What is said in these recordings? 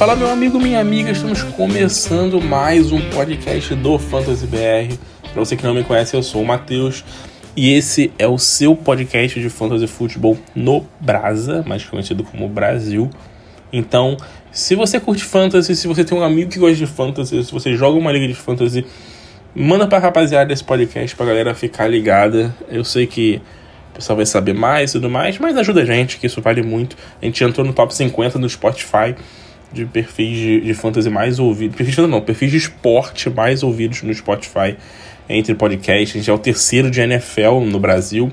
Fala meu amigo, minha amiga, estamos começando mais um podcast do Fantasy BR. Para você que não me conhece, eu sou o Matheus e esse é o seu podcast de fantasy futebol no Brasa, mais conhecido como Brasil. Então, se você curte fantasy, se você tem um amigo que gosta de fantasy, se você joga uma liga de fantasy, manda pra rapaziada esse podcast pra galera ficar ligada. Eu sei que o pessoal vai saber mais e tudo mais, mas ajuda a gente, que isso vale muito. A gente entrou no top 50 do Spotify de perfis de, de fantasy mais ouvidos. Perfis de não, perfis de esporte mais ouvidos no Spotify entre podcasts. A gente é o terceiro de NFL no Brasil,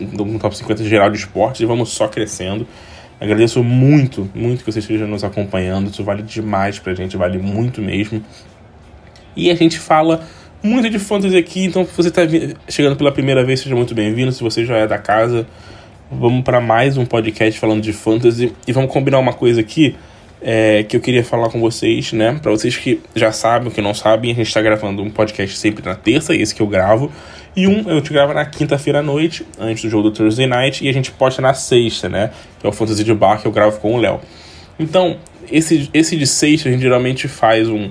no top 50 geral de esporte, e vamos só crescendo. Agradeço muito, muito que vocês estejam nos acompanhando. Isso vale demais pra gente, vale muito mesmo. E a gente fala muito de fantasy aqui, então se você está chegando pela primeira vez, seja muito bem-vindo. Se você já é da casa, vamos para mais um podcast falando de fantasy. E vamos combinar uma coisa aqui é, que eu queria falar com vocês, né? Para vocês que já sabem, que não sabem, a gente está gravando um podcast sempre na terça, esse que eu gravo. E um eu te gravo na quinta-feira à noite, antes do jogo do Thursday Night, e a gente posta na sexta, né? Que é o Fantasy de Bar que eu gravo com o Léo. Então, esse, esse de sexta a gente geralmente faz um.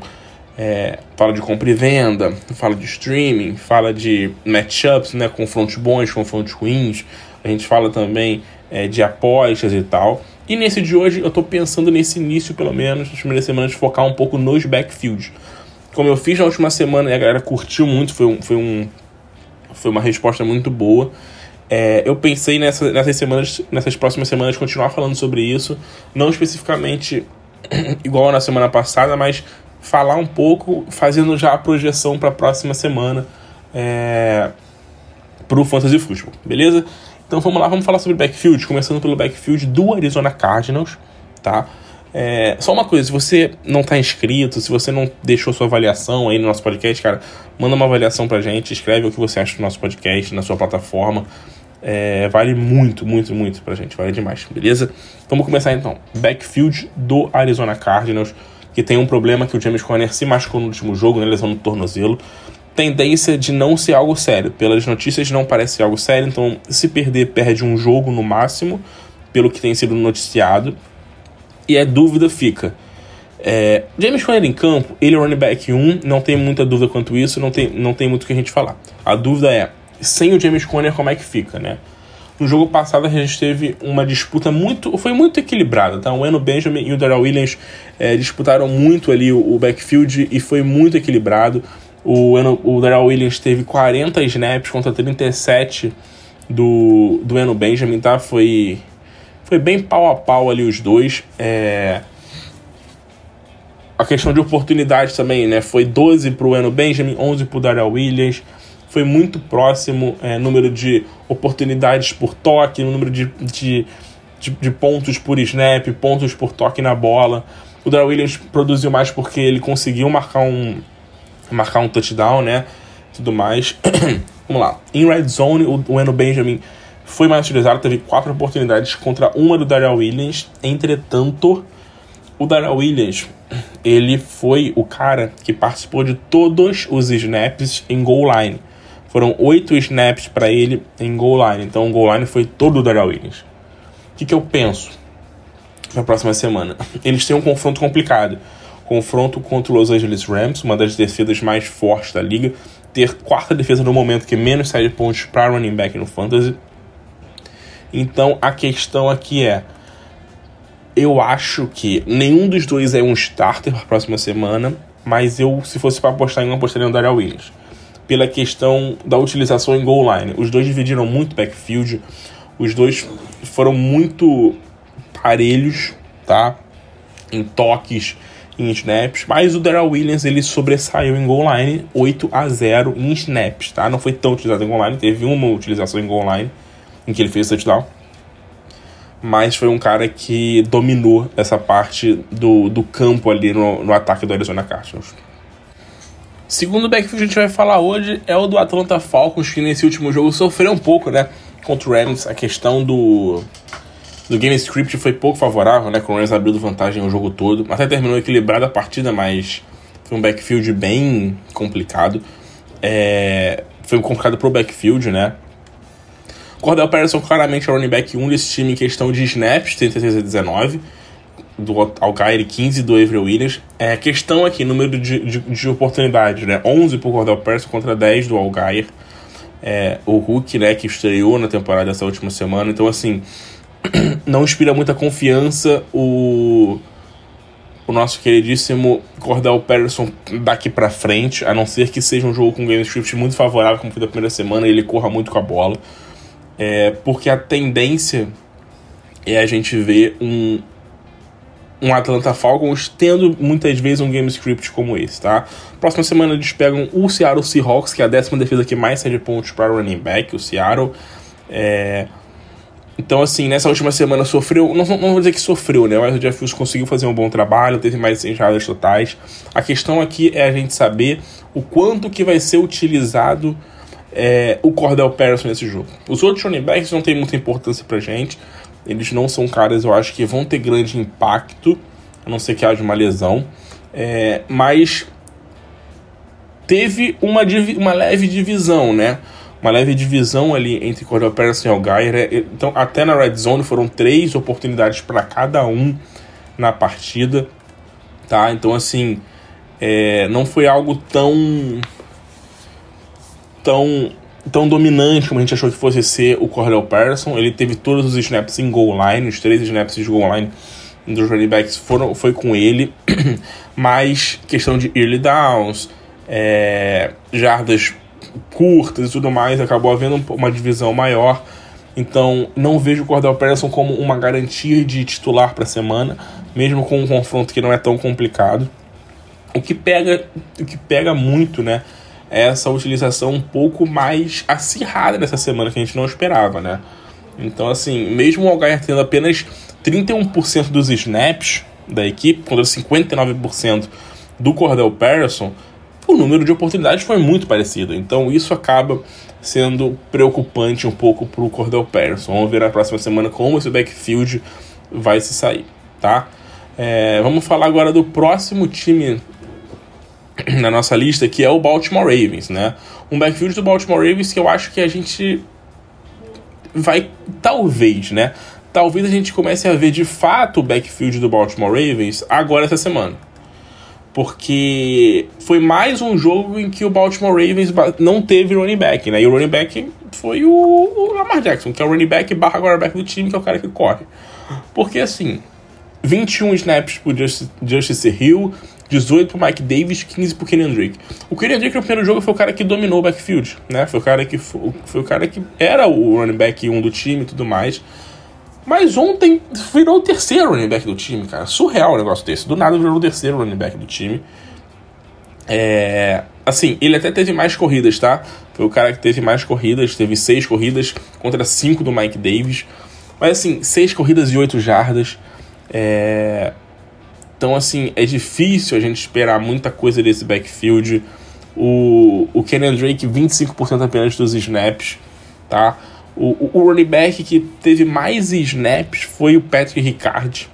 É, fala de compra e venda, fala de streaming, fala de matchups, né? Confrontos bons, confrontos ruins. A gente fala também é, de apostas e tal. E nesse de hoje eu tô pensando nesse início, pelo menos, nas primeiras semanas, de focar um pouco nos backfields. Como eu fiz na última semana e a galera curtiu muito, foi, um, foi, um, foi uma resposta muito boa. É, eu pensei nessa, nessas semanas, nessas próximas semanas, continuar falando sobre isso. Não especificamente igual na semana passada, mas falar um pouco, fazendo já a projeção para a próxima semana é, para o Fantasy Football, beleza? Então vamos lá, vamos falar sobre backfield, começando pelo backfield do Arizona Cardinals, tá? É, só uma coisa, se você não está inscrito, se você não deixou sua avaliação aí no nosso podcast, cara, manda uma avaliação pra gente, escreve o que você acha do nosso podcast na sua plataforma. É, vale muito, muito, muito pra gente, vale demais, beleza? Vamos começar então. Backfield do Arizona Cardinals, que tem um problema que o James Conner se machucou no último jogo, né, lesão no tornozelo tendência de não ser algo sério. Pelas notícias não parece algo sério, então se perder, perde um jogo no máximo, pelo que tem sido noticiado. E a dúvida fica. É, James Conner em campo, ele é running back 1, não tem muita dúvida quanto isso, não tem, não tem muito o que a gente falar. A dúvida é, sem o James Conner, como é que fica, né? No jogo passado a gente teve uma disputa muito. Foi muito equilibrada, tá? O Eno Benjamin e o Darrell Williams é, disputaram muito ali o, o backfield e foi muito equilibrado. O, o Darrell Williams teve 40 snaps contra 37 do, do Eno Benjamin, tá? Foi, foi bem pau a pau ali os dois. É... A questão de oportunidade também, né? Foi 12 para o Eno Benjamin, 11 para o Darrell Williams. Foi muito próximo é, número de oportunidades por toque, número de, de, de, de pontos por snap, pontos por toque na bola. O Darrell Williams produziu mais porque ele conseguiu marcar um, marcar um touchdown, né? Tudo mais. Vamos lá. Em red zone, o, Eno Benjamin foi mais utilizado, teve quatro oportunidades contra uma do Darrell Williams. Entretanto, o Darrell Williams, ele foi o cara que participou de todos os snaps em goal line. Foram oito snaps para ele em goal line. Então o goal line foi todo o Darrell Williams. O que, que eu penso para a próxima semana? Eles têm um confronto complicado confronto contra o Los Angeles Rams, uma das defesas mais fortes da liga, ter quarta defesa no momento que menos sai de pontos para running back no fantasy. Então a questão aqui é, eu acho que nenhum dos dois é um starter para a próxima semana, mas eu, se fosse para apostar em um, apostaria no Daryl Williams. Pela questão da utilização em goal line. Os dois dividiram muito backfield, os dois foram muito parelhos, tá? Em toques, em snaps, mas o Darrell Williams ele sobressaiu em goal line 8 a 0 em snaps, tá? Não foi tão utilizado em goal line, teve uma utilização em goal line em que ele fez touchdown. Mas foi um cara que dominou essa parte do, do campo ali no, no ataque do Arizona Cardinals. Segundo backfield que a gente vai falar hoje é o do Atlanta Falcons, que nesse último jogo sofreu um pouco, né? Contra o Rams, a questão do do game script foi pouco favorável, né? Com o Rams abrindo vantagem o jogo todo. Até terminou equilibrada a partida, mas foi um backfield bem complicado. É, foi complicado pro backfield, né? Cordell Patterson claramente é o running back 1 desse time em questão de snaps, 36 a 19. do Alcaire 15 do Avery Williams. É, questão aqui, número de, de, de oportunidades, né? 11 pro Cordell Patterson contra 10 do Alcaire. É, o Hulk, né, que estreou na temporada dessa última semana. Então, assim, não inspira muita confiança o, o nosso queridíssimo Cordell Patterson daqui para frente, a não ser que seja um jogo com game script muito favorável, como foi da primeira semana, e ele corra muito com a bola. É, porque a tendência é a gente ver um, um Atlanta Falcons tendo muitas vezes um game script como esse, tá? Próxima semana eles pegam o Seattle Seahawks, que é a décima defesa que mais cede pontos para running back, o Seattle. É... Então, assim, nessa última semana sofreu, não, não vou dizer que sofreu, né? Mas o Jeff Wilson conseguiu fazer um bom trabalho, teve mais de 100 jardas totais. A questão aqui é a gente saber o quanto que vai ser utilizado é, o Cordell Patterson nesse jogo. Os outros running backs não têm muita importância pra gente. Eles não são caras, eu acho, que vão ter grande impacto, a não ser que haja uma lesão. É, mas teve uma, uma leve divisão, né? Uma leve divisão ali entre Cordell Patterson e Algair. É, então, até na Red Zone foram três oportunidades para cada um na partida, tá? Então, assim, é, não foi algo tão tão tão dominante como a gente achou que fosse ser o Cordell Patterson. Ele teve todos os snaps em goal line, os três snaps de goal line dos running backs foram, foi com ele, mas questão de early downs, é, jardas curtas e tudo mais, acabou havendo uma divisão maior. Então, não vejo o Cordell Patterson como uma garantia de titular para a semana, mesmo com um confronto que não é tão complicado. O que pega, o que pega muito, né, essa utilização um pouco mais acirrada nessa semana que a gente não esperava, né? Então, assim, mesmo o Algair tendo apenas 31% dos snaps da equipe, contra 59% do Cordell Patterson, o número de oportunidades foi muito parecido. Então, isso acaba sendo preocupante um pouco para o Cordell Patterson. Vamos ver na próxima semana como esse backfield vai se sair, tá? É, vamos falar agora do próximo time na nossa lista, que é o Baltimore Ravens, né? Um backfield do Baltimore Ravens que eu acho que a gente vai, talvez, né? Talvez a gente comece a ver de fato o backfield do Baltimore Ravens agora essa semana. Porque foi mais um jogo em que o Baltimore Ravens não teve running back, né? E o running back foi o, Lamar Jackson, que é o running back barra quarterback do time, que é o cara que corre. Porque assim, 21 snaps pro Justice, Justice Hill, 18 pro Mike Davis, 15 pro Kenyon Drake. O Kenyon Drake no primeiro jogo foi o cara que dominou o backfield, né? Foi o cara que foi, foi o cara que era o running back 1 do time e tudo mais. Mas ontem virou o terceiro running back do time, cara. Surreal o negócio desse. Do nada virou o terceiro running back do time. É. Assim, ele até teve mais corridas, tá? Foi o cara que teve mais corridas, teve seis corridas contra cinco do Mike Davis. Mas assim, seis corridas e oito jardas. É então, assim, é difícil a gente esperar muita coisa desse backfield. O, o Kenyon Drake, 25% apenas dos snaps, tá? O, o, running back que teve mais snaps foi o Patrick Ricard,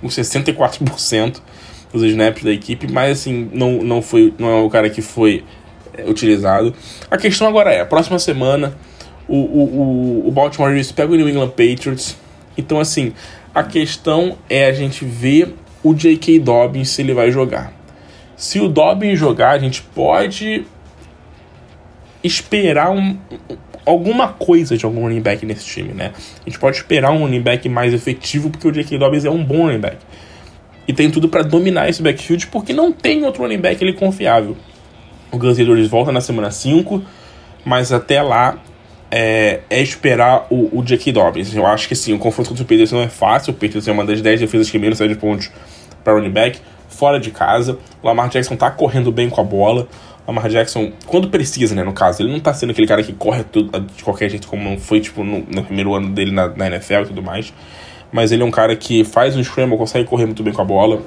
com 64% dos snaps da equipe, mas assim, não, não, foi, não é o cara que foi é, utilizado. A questão agora é, próxima semana, o, o, o, o Baltimore Ravens pega o New England Patriots, então assim, a questão é a gente ver o J.K. Dobbins se ele vai jogar. Se o Dobbins jogar, a gente pode esperar um, alguma coisa de algum running back nesse time, né? A gente pode esperar um running back mais efetivo, porque o J.K. Dobbins é um bom running back. E tem tudo para dominar esse backfield, porque não tem outro running back ele confiável. O Guns Edwards volta na semana 5, mas até lá é, é esperar o, o J.K. Dobbins. Eu acho que sim, o confronto contra o Peters não é fácil. O Peters é uma das 10 defesas que menos sai de pontos para running back, fora de casa. O Lamar Jackson tá correndo bem com a bola. Lamar Jackson, quando precisa, né, no caso, ele não tá sendo aquele cara que corre tudo, de qualquer jeito, como não foi, tipo, no, no primeiro ano dele na, na, NFL e tudo mais. Mas ele é um cara que faz um scramble, consegue correr muito bem com a bola.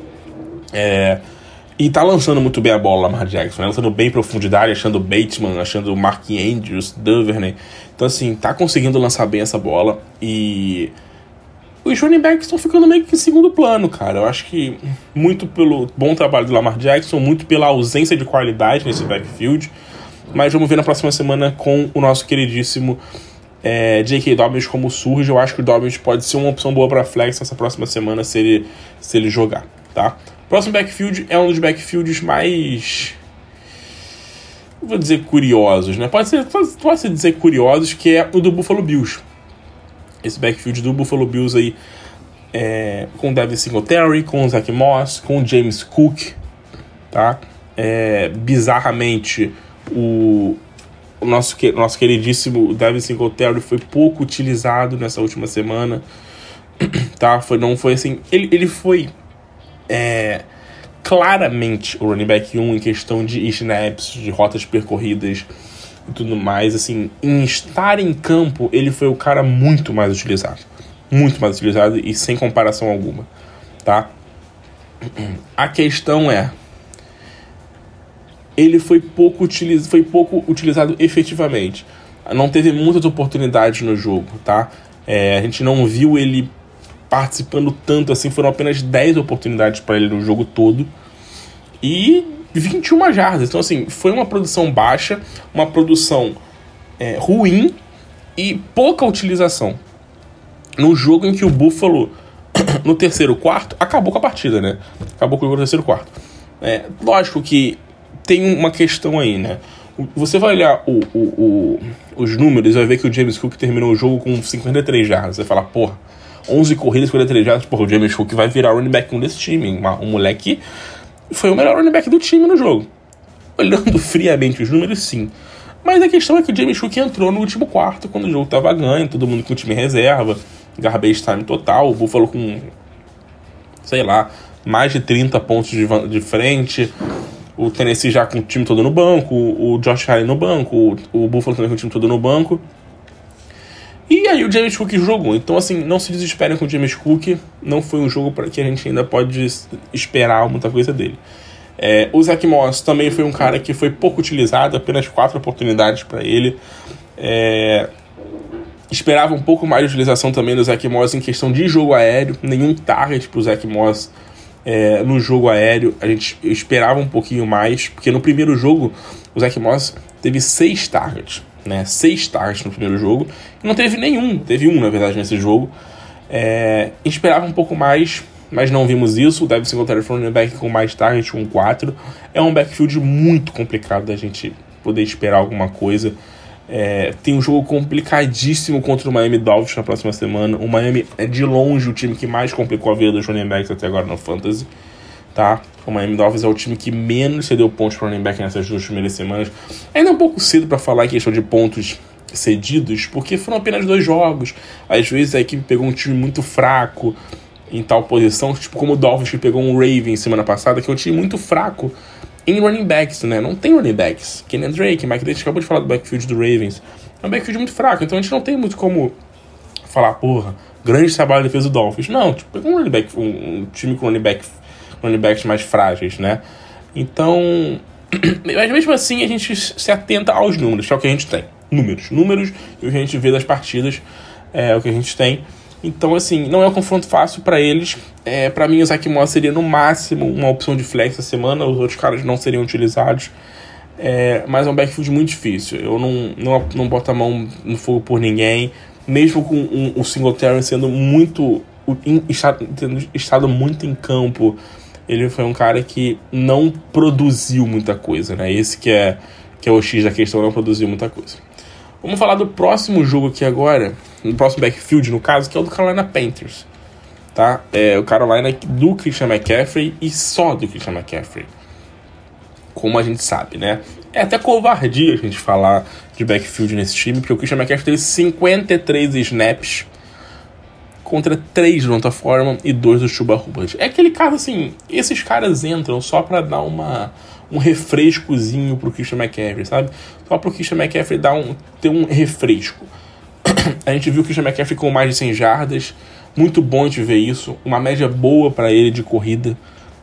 É, e tá lançando muito bem a bola, Lamar Jackson, né? lançando bem em profundidade, achando Bateman, achando Mark Andrews, Duvernay. Então, assim, tá conseguindo lançar bem essa bola. E os running backs estão ficando meio que em segundo plano, cara. Eu acho que muito pelo bom trabalho do Lamar Jackson, muito pela ausência de qualidade nesse backfield. Mas vamos ver na próxima semana com o nosso queridíssimo é, J.K. Dobbins como surge. Eu acho que o Dobbins pode ser uma opção boa para flex nessa próxima semana se ele, se ele jogar, tá? Próximo backfield é um dos backfields mais. Vou dizer curiosos, né? Pode ser, pode ser dizer curiosos, que é o do Buffalo Bills. Esse backfield do Buffalo Bills aí, é, com Devin Singletary, com Zach Moss, com James Cook, tá? É, bizarramente, o, o nosso, nosso queridíssimo Devin Singletary foi pouco utilizado nessa última semana, tá? Foi, não foi assim. Ele, ele foi é, claramente o running back 1 em questão de snaps, de rotas percorridas tudo mais. Assim, em estar em campo, ele foi o cara muito mais utilizado. Muito mais utilizado e sem comparação alguma, tá? A questão é, ele foi pouco, utiliz, foi pouco utilizado efetivamente. Não teve muitas oportunidades no jogo, tá? É, a gente não viu ele participando tanto assim, foram apenas 10 oportunidades para ele no jogo todo. E 21 jardas. Então, assim, foi uma produção baixa, uma produção é, ruim e pouca utilização. No jogo em que o Buffalo, no terceiro quarto, acabou com a partida, né? Acabou com o terceiro quarto. É, lógico que tem uma questão aí, né? Você vai olhar o, o, o, os números vai ver que o James Cook terminou o jogo com 53 jardas. Você fala, porra, 11 corridas, 53 jardas, porra, o James Cook vai virar running back 1 desse time. Um moleque foi o melhor running back do time no jogo. Olhando friamente os números, sim. Mas a questão é que o James Cook entrou no último quarto, quando o jogo tava ganho, todo mundo com o time reserva, garbage time total, o Buffalo com, sei lá, mais de 30 pontos de, de frente, o Tennessee já com o time todo no banco, o Josh Allen no banco, o, o Buffalo também com o time todo no banco. E aí o James Cook jogou. Então, assim, não se desesperem com o James Cook. Não foi um jogo para que a gente ainda pode esperar muita coisa dele. É, o Zach Moss também foi um cara que foi pouco utilizado, apenas quatro oportunidades para ele. É, esperava um pouco mais de utilização também do Zach Moss em questão de jogo aéreo. Nenhum target para o Zach Moss é, no jogo aéreo. A gente esperava um pouquinho mais, porque no primeiro jogo o Zach Moss teve seis targets. Né, seis targets no primeiro jogo. Não teve nenhum, teve um na verdade nesse jogo. É, esperava um pouco mais, mas não vimos isso. O Devin Singletary foi um back com mais targets, com quatro. É um backfield muito complicado da gente poder esperar alguma coisa. É, tem um jogo complicadíssimo contra o Miami Dolphins na próxima semana. O Miami é de longe o time que mais complicou a vida dos running backs até agora no Fantasy. Tá? O Miami Dolphins é o time que menos cedeu pontos para running back nessas duas primeiras semanas. Ainda é um pouco cedo para falar em questão de pontos cedidos, porque foram apenas dois jogos. Às vezes a equipe pegou um time muito fraco em tal posição, tipo como o Dolphins que pegou um Raven semana passada, que é um time muito fraco em running backs, né? Não tem running backs. Kenny Drake, Mike Davis acabou de falar do backfield do Ravens. É um backfield muito fraco, então a gente não tem muito como falar, porra, grande trabalho de defesa do Dolphins. Não, tipo, um running back, um, um time com running, back, running backs mais frágeis, né? Então, mas mesmo assim a gente se atenta aos números, que é o que a gente tem. Números, números, e o que a gente vê das partidas é o que a gente tem. Então, assim, não é um confronto fácil para eles. É, para mim, o Zach Moss seria no máximo uma opção de flex essa semana, os outros caras não seriam utilizados. É, mas é um backfield muito difícil. Eu não, não, não boto a mão no fogo por ninguém, mesmo com um, o Singletary sendo muito. Tendo estado muito em campo. Ele foi um cara que não produziu muita coisa, né? Esse que é, que é o X da questão, não produziu muita coisa. Vamos falar do próximo jogo aqui agora, no próximo backfield, no caso, que é o do Carolina Panthers. Tá? É o Carolina do Christian McCaffrey e só do Christian McCaffrey. Como a gente sabe, né? É até covardia a gente falar de backfield nesse time, porque o Christian McCaffrey teve 53 snaps contra 3 do Nota Forman e 2 do Chuba Hubbard. É aquele caso assim, esses caras entram só para dar uma um refrescozinho pro Christian McCaffrey, sabe? Só pro Christian McCaffrey dar um, ter um refresco. a gente viu o Christian McCaffrey com mais de 100 jardas, muito bom de ver isso, uma média boa para ele de corrida,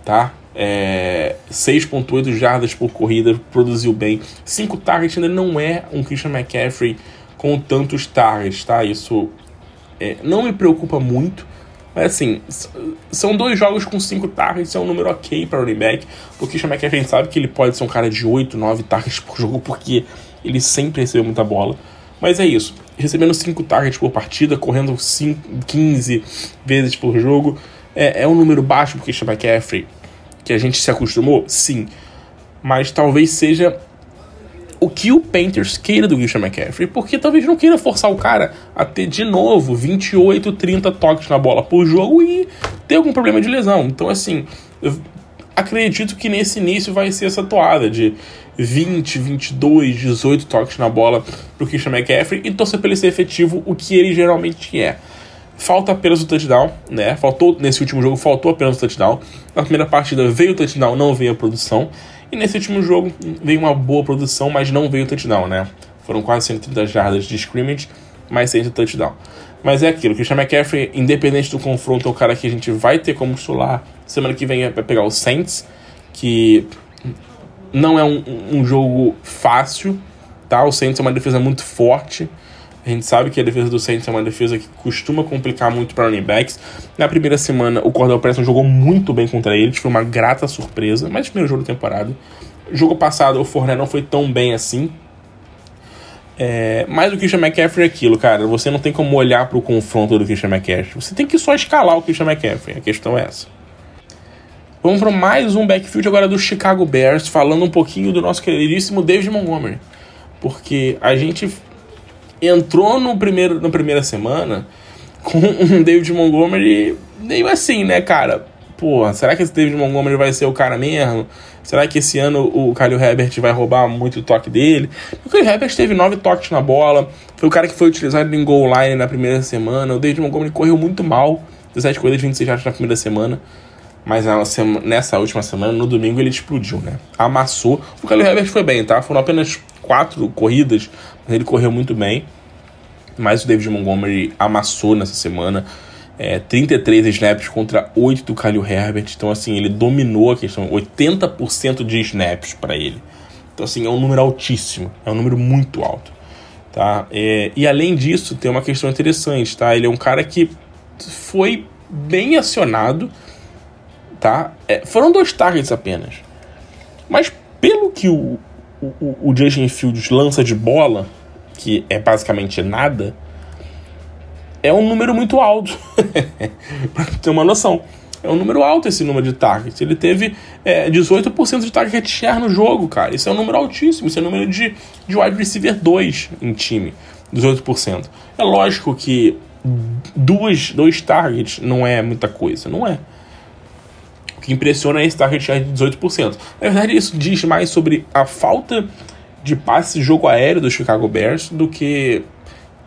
tá? É, 6.8 jardas por corrida, produziu bem. 5 targets ainda não é um Christian McCaffrey com tantos targets, tá? Isso é, não me preocupa muito, mas assim, são dois jogos com cinco targets, é um número ok para running back. O Christian McCaffrey a gente sabe que ele pode ser um cara de 8, 9 targets por jogo, porque ele sempre recebeu muita bola. Mas é isso. Recebendo 5 targets por partida, correndo 5, 15 vezes por jogo. É, é um número baixo porque chama McCaffrey, que a gente se acostumou? Sim. Mas talvez seja o que o Panthers queira do Christian McCaffrey, porque talvez não queira forçar o cara a ter de novo 28, 30 toques na bola por jogo e ter algum problema de lesão. Então, assim, acredito que nesse início vai ser essa toada de 20, 22, 18 toques na bola pro Christian McCaffrey e torcer pra ele ser efetivo, o que ele geralmente é. Falta apenas o touchdown, né? Faltou nesse último jogo, faltou apenas o touchdown. Na primeira partida veio o touchdown, não veio a produção. E nesse último jogo veio uma boa produção, mas não veio touchdown, né? Foram quase 130 jardas de scrimmage, mas sem touchdown. Mas é aquilo, Christian McCaffrey, independente do confronto, é o cara que a gente vai ter como titular. Semana que vem vai pegar o Saints, que não é um, um jogo fácil, tá? O Saints é uma defesa muito forte. A gente sabe que a defesa do Saints é uma defesa que costuma complicar muito para running backs. Na primeira semana, o Cordell Preston jogou muito bem contra eles, foi uma grata surpresa, mas primeiro jogo da temporada. Jogo passado, o Fournette não foi tão bem assim. É, mas o Christian McCaffrey é aquilo, cara. Você não tem como olhar para o confronto do Christian McCaffrey. Você tem que só escalar o Christian McCaffrey. A questão é essa. Vamos para mais um backfield agora do Chicago Bears, falando um pouquinho do nosso queridíssimo David Montgomery. Porque a gente entrou no primeiro, na primeira semana com um David Montgomery meio assim, né, cara? Pô, será que esse David Montgomery vai ser o cara mesmo? Será que esse ano o Kyle Herbert vai roubar muito o toque dele? O Kyle Herbert teve nove toques na bola, foi o cara que foi utilizado em goal line na primeira semana. O David Montgomery correu muito mal, 17 corridas, 26 jardas na primeira semana. Mas nessa última semana, no domingo, ele explodiu, né? Amassou. O Kyle Herbert foi bem, tá? Foram apenas quatro corridas, ele correu muito bem. Mas o David Montgomery amassou nessa semana. É, 33 snaps contra 8 do Kyle Herbert. Então, assim, ele dominou a questão. 80% de snaps para ele. Então, assim, é um número altíssimo. É um número muito alto. Tá? É, e além disso, tem uma questão interessante, tá? Ele é um cara que foi bem acionado, tá? É, foram dois targets apenas. Mas pelo que o, o, o Justin Fields lança de bola, que é basicamente nada, é um número muito alto. pra ter uma noção. É um número alto esse número de targets. Ele teve é, 18% de target share no jogo, cara. Isso é um número altíssimo. Isso é um número de, de wide receiver 2 em time. 18%. É lógico que duas, dois targets não é muita coisa. Não é. O que impressiona é esse target share de 18%. Na verdade, isso diz mais sobre a falta de passe jogo aéreo do Chicago Bears do que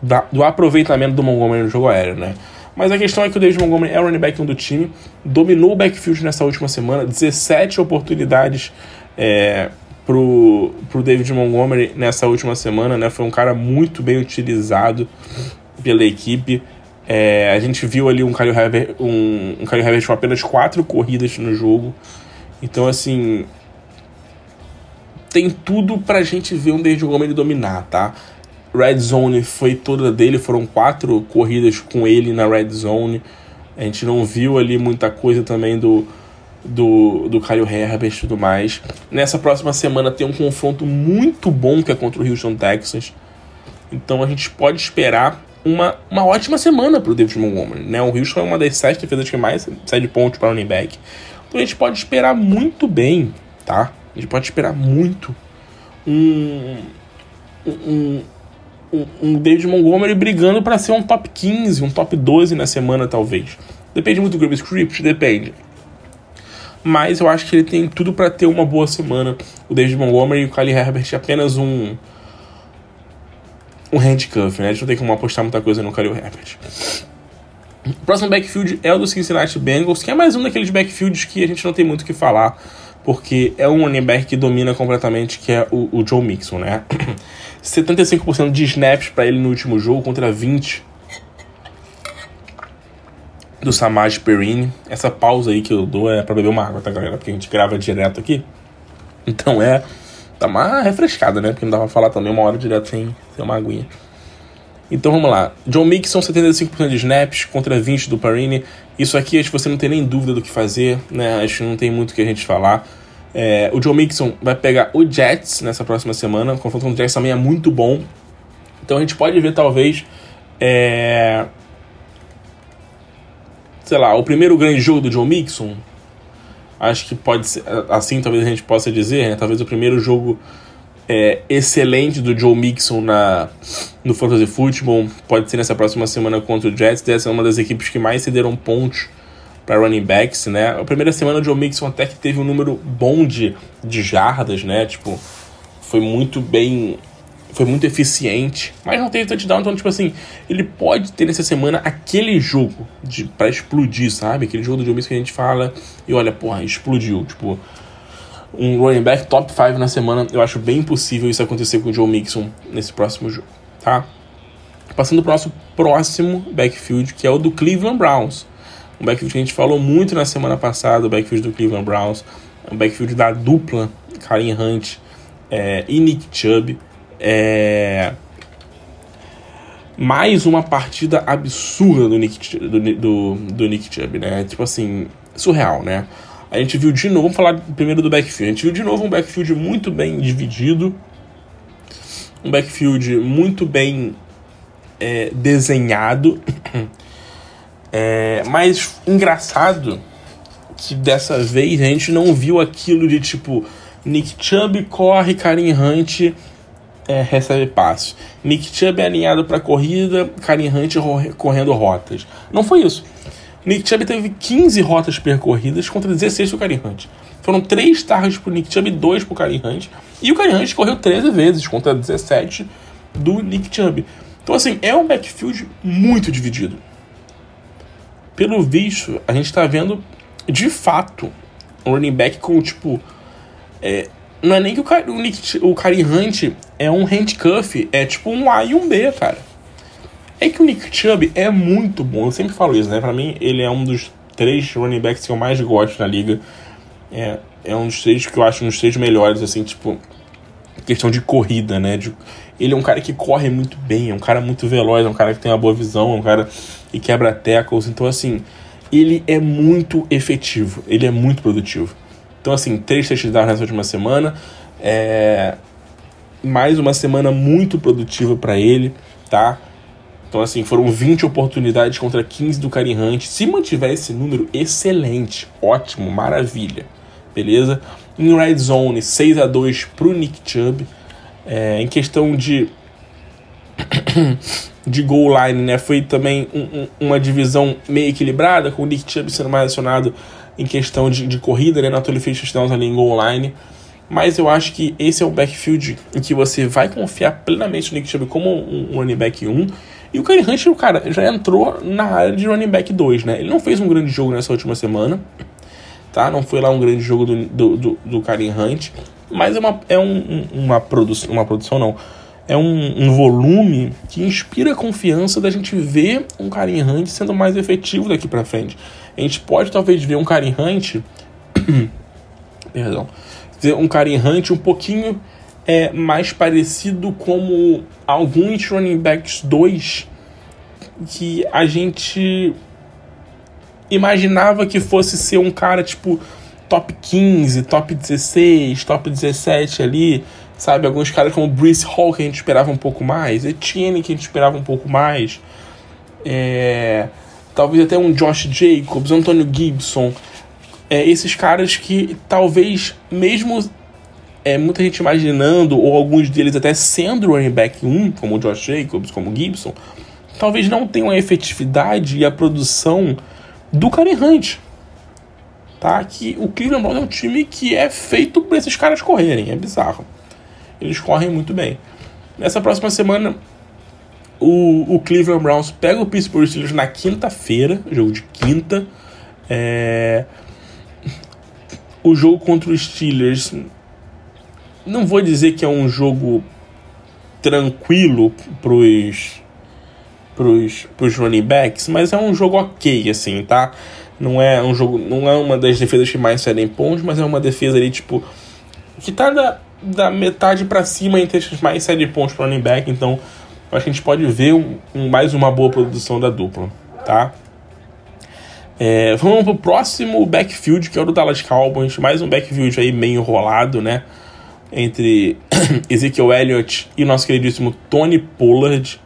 da, do aproveitamento do Montgomery no jogo aéreo, né? Mas a questão é que o David Montgomery é o running back 1 do time, dominou o backfield nessa última semana, 17 oportunidades é, pro, pro David Montgomery nessa última semana, né? Foi um cara muito bem utilizado pela equipe. É, a gente viu ali um Kyle Herbert, um, um Herbert com apenas quatro corridas no jogo. Então, assim, tem tudo pra gente ver um David Montgomery dominar, tá? Red Zone foi toda dele, foram quatro corridas com ele na Red Zone. A gente não viu ali muita coisa também do, do, do Kyle Herbert e tudo mais. Nessa próxima semana tem um confronto muito bom que é contra o Houston Texans. Então a gente pode esperar uma, uma ótima semana para o David Montgomery. Né? O Houston é uma das sete defesas que mais cede pontos para o running back. Então a gente pode esperar muito bem, tá? A gente pode esperar muito um, um, um David Montgomery brigando para ser um top 15, um top 12 na semana, talvez. Depende muito do Grave Script, depende. Mas eu acho que ele tem tudo para ter uma boa semana. O David Montgomery e o Kylie Herbert apenas um. Um handcuff, né? A gente não tem como apostar muita coisa no Kylie Herbert. O próximo backfield é o do Cincinnati Bengals, que é mais um daqueles backfields que a gente não tem muito o que falar, porque é um running back que domina completamente, que é o, o Joe Mixon, né? 75% de snaps para ele no último jogo contra 20 do Samaj Perini. Essa pausa aí que eu dou é para beber uma água, tá, galera? Porque a gente grava direto aqui. Então é. Tá mais refrescada, né? Porque não dá pra falar também uma hora direto sem, sem uma aguinha. Então vamos lá. John Mixon, 75% de snaps contra 20 do Perini. Isso aqui acho que você não tem nem dúvida do que fazer, né? Acho que não tem muito o que a gente falar. É, o Joe Mixon vai pegar o Jets nessa próxima semana. O confronto com o Jets também é muito bom. Então a gente pode ver talvez é, sei lá, o primeiro grande jogo do John Mixon. Acho que pode ser, assim talvez a gente possa dizer, né? talvez o primeiro jogo é, excelente do Joe Mixon na, no Fantasy Football pode ser nessa próxima semana contra o Jets. Essa é uma das equipes que mais cederam pontos para running backs, né? A primeira semana o Joe Mixon até que teve um número bom de, de jardas, né? Tipo, foi muito bem foi muito eficiente, mas não teve touchdown, então, tipo assim, ele pode ter nessa semana aquele jogo de, pra explodir, sabe? Aquele jogo do Joe Mixon que a gente fala e olha, porra, explodiu. Tipo, um running back top 5 na semana, eu acho bem possível isso acontecer com o Joe Mixon nesse próximo jogo, tá? Passando para o nosso próximo backfield, que é o do Cleveland Browns. Um backfield que a gente falou muito na semana passada, o backfield do Cleveland Browns. Um backfield da dupla Karim Hunt é, e Nick Chubb. É... Mais uma partida absurda do Nick, do, do, do Nick Chubb, né? Tipo assim, surreal, né? A gente viu de novo, vamos falar primeiro do backfield. A gente viu de novo um backfield muito bem dividido, um backfield muito bem é, desenhado, é, mas engraçado que dessa vez a gente não viu aquilo de tipo Nick Chubb corre, Karim Hunt é, recebe passe. Nick Chubb é alinhado para corrida, Karim Hunt correndo rotas. Não foi isso. Nick Chubb teve 15 rotas percorridas contra 16 do Karim Hunt. Foram 3 targets pro Nick Chubb e 2 pro Karim Hunt. E o Karim Hunt correu 13 vezes contra 17 do Nick Chubb. Então, assim, é um backfield muito dividido. Pelo visto, a gente tá vendo, de fato, um running back com, tipo... É, não é nem que o, o, Nick, o Karim Hunt é um handcuff, é tipo um A e um B, cara. É que o Nick Chubb é muito bom, eu sempre falo isso, né? Pra mim, ele é um dos três running backs que eu mais gosto na liga. É, é um dos três que eu acho um dos três melhores, assim, tipo, questão de corrida, né? De, ele é um cara que corre muito bem, é um cara muito veloz, é um cara que tem uma boa visão, é um cara que quebra tackles. Então, assim, ele é muito efetivo, ele é muito produtivo. Então, assim, três touchdowns nessa última semana. É... Mais uma semana muito produtiva para ele, tá? Então, assim, foram 20 oportunidades contra 15 do Karim Hunt. Se mantiver esse número, excelente, ótimo, maravilha. Beleza? Em Red Zone, 6 a 2 pro Nick Chubb. É, em questão de de goal line, né? Foi também um, um, uma divisão meio equilibrada, com o Nick Chubb sendo mais acionado em questão de, de corrida, né? Nato ele fez touchdowns ali em goal line. Mas eu acho que esse é o backfield em que você vai confiar plenamente no Nick Chubb como um, um running back 1 e o Kareem Hunt, o cara, já entrou na área de running back 2, né? Ele não fez um grande jogo nessa última semana, tá? Não foi lá um grande jogo do, do, do, do Kareem Hunt, mas é uma, é um, uma, produ uma produção, não. É um, um, volume que inspira a confiança da gente ver um Kareem Hunt sendo mais efetivo daqui para frente. A gente pode talvez ver um Kareem Hunt... perdão. Um Kareem Hunt um pouquinho é mais parecido como alguns running backs 2 que a gente imaginava que fosse ser um cara tipo top 15, top 16, top 17 ali, sabe? Alguns caras como Brice Hall que a gente esperava um pouco mais, Etienne que a gente esperava um pouco mais, é... talvez até um Josh Jacobs, Antonio Gibson, é, esses caras que talvez mesmo é, muita gente imaginando, ou alguns deles até sendo running back 1, como o Josh Jacobs, como o Gibson, talvez não tenham a efetividade e a produção do Karen Hunt. Tá? Que o Cleveland Browns é um time que é feito para esses caras correrem, é bizarro. Eles correm muito bem. Nessa próxima semana, o, o Cleveland Browns pega o Pittsburgh Steelers na quinta-feira, jogo de quinta. É... O jogo contra os Steelers não vou dizer que é um jogo tranquilo pros, pros, pros running backs, mas é um jogo ok, assim, tá? Não é um jogo, não é uma das defesas que mais cedem pontos, mas é uma defesa ali, tipo, que tá da, da metade para cima entre as mais cedem pontos pro running back, então acho que a gente pode ver um, um, mais uma boa produção da dupla, tá? É, vamos pro próximo backfield, que é o do Dallas Cowboys, mais um backfield aí meio enrolado, né? Entre Ezekiel Elliott e nosso queridíssimo Tony Pollard.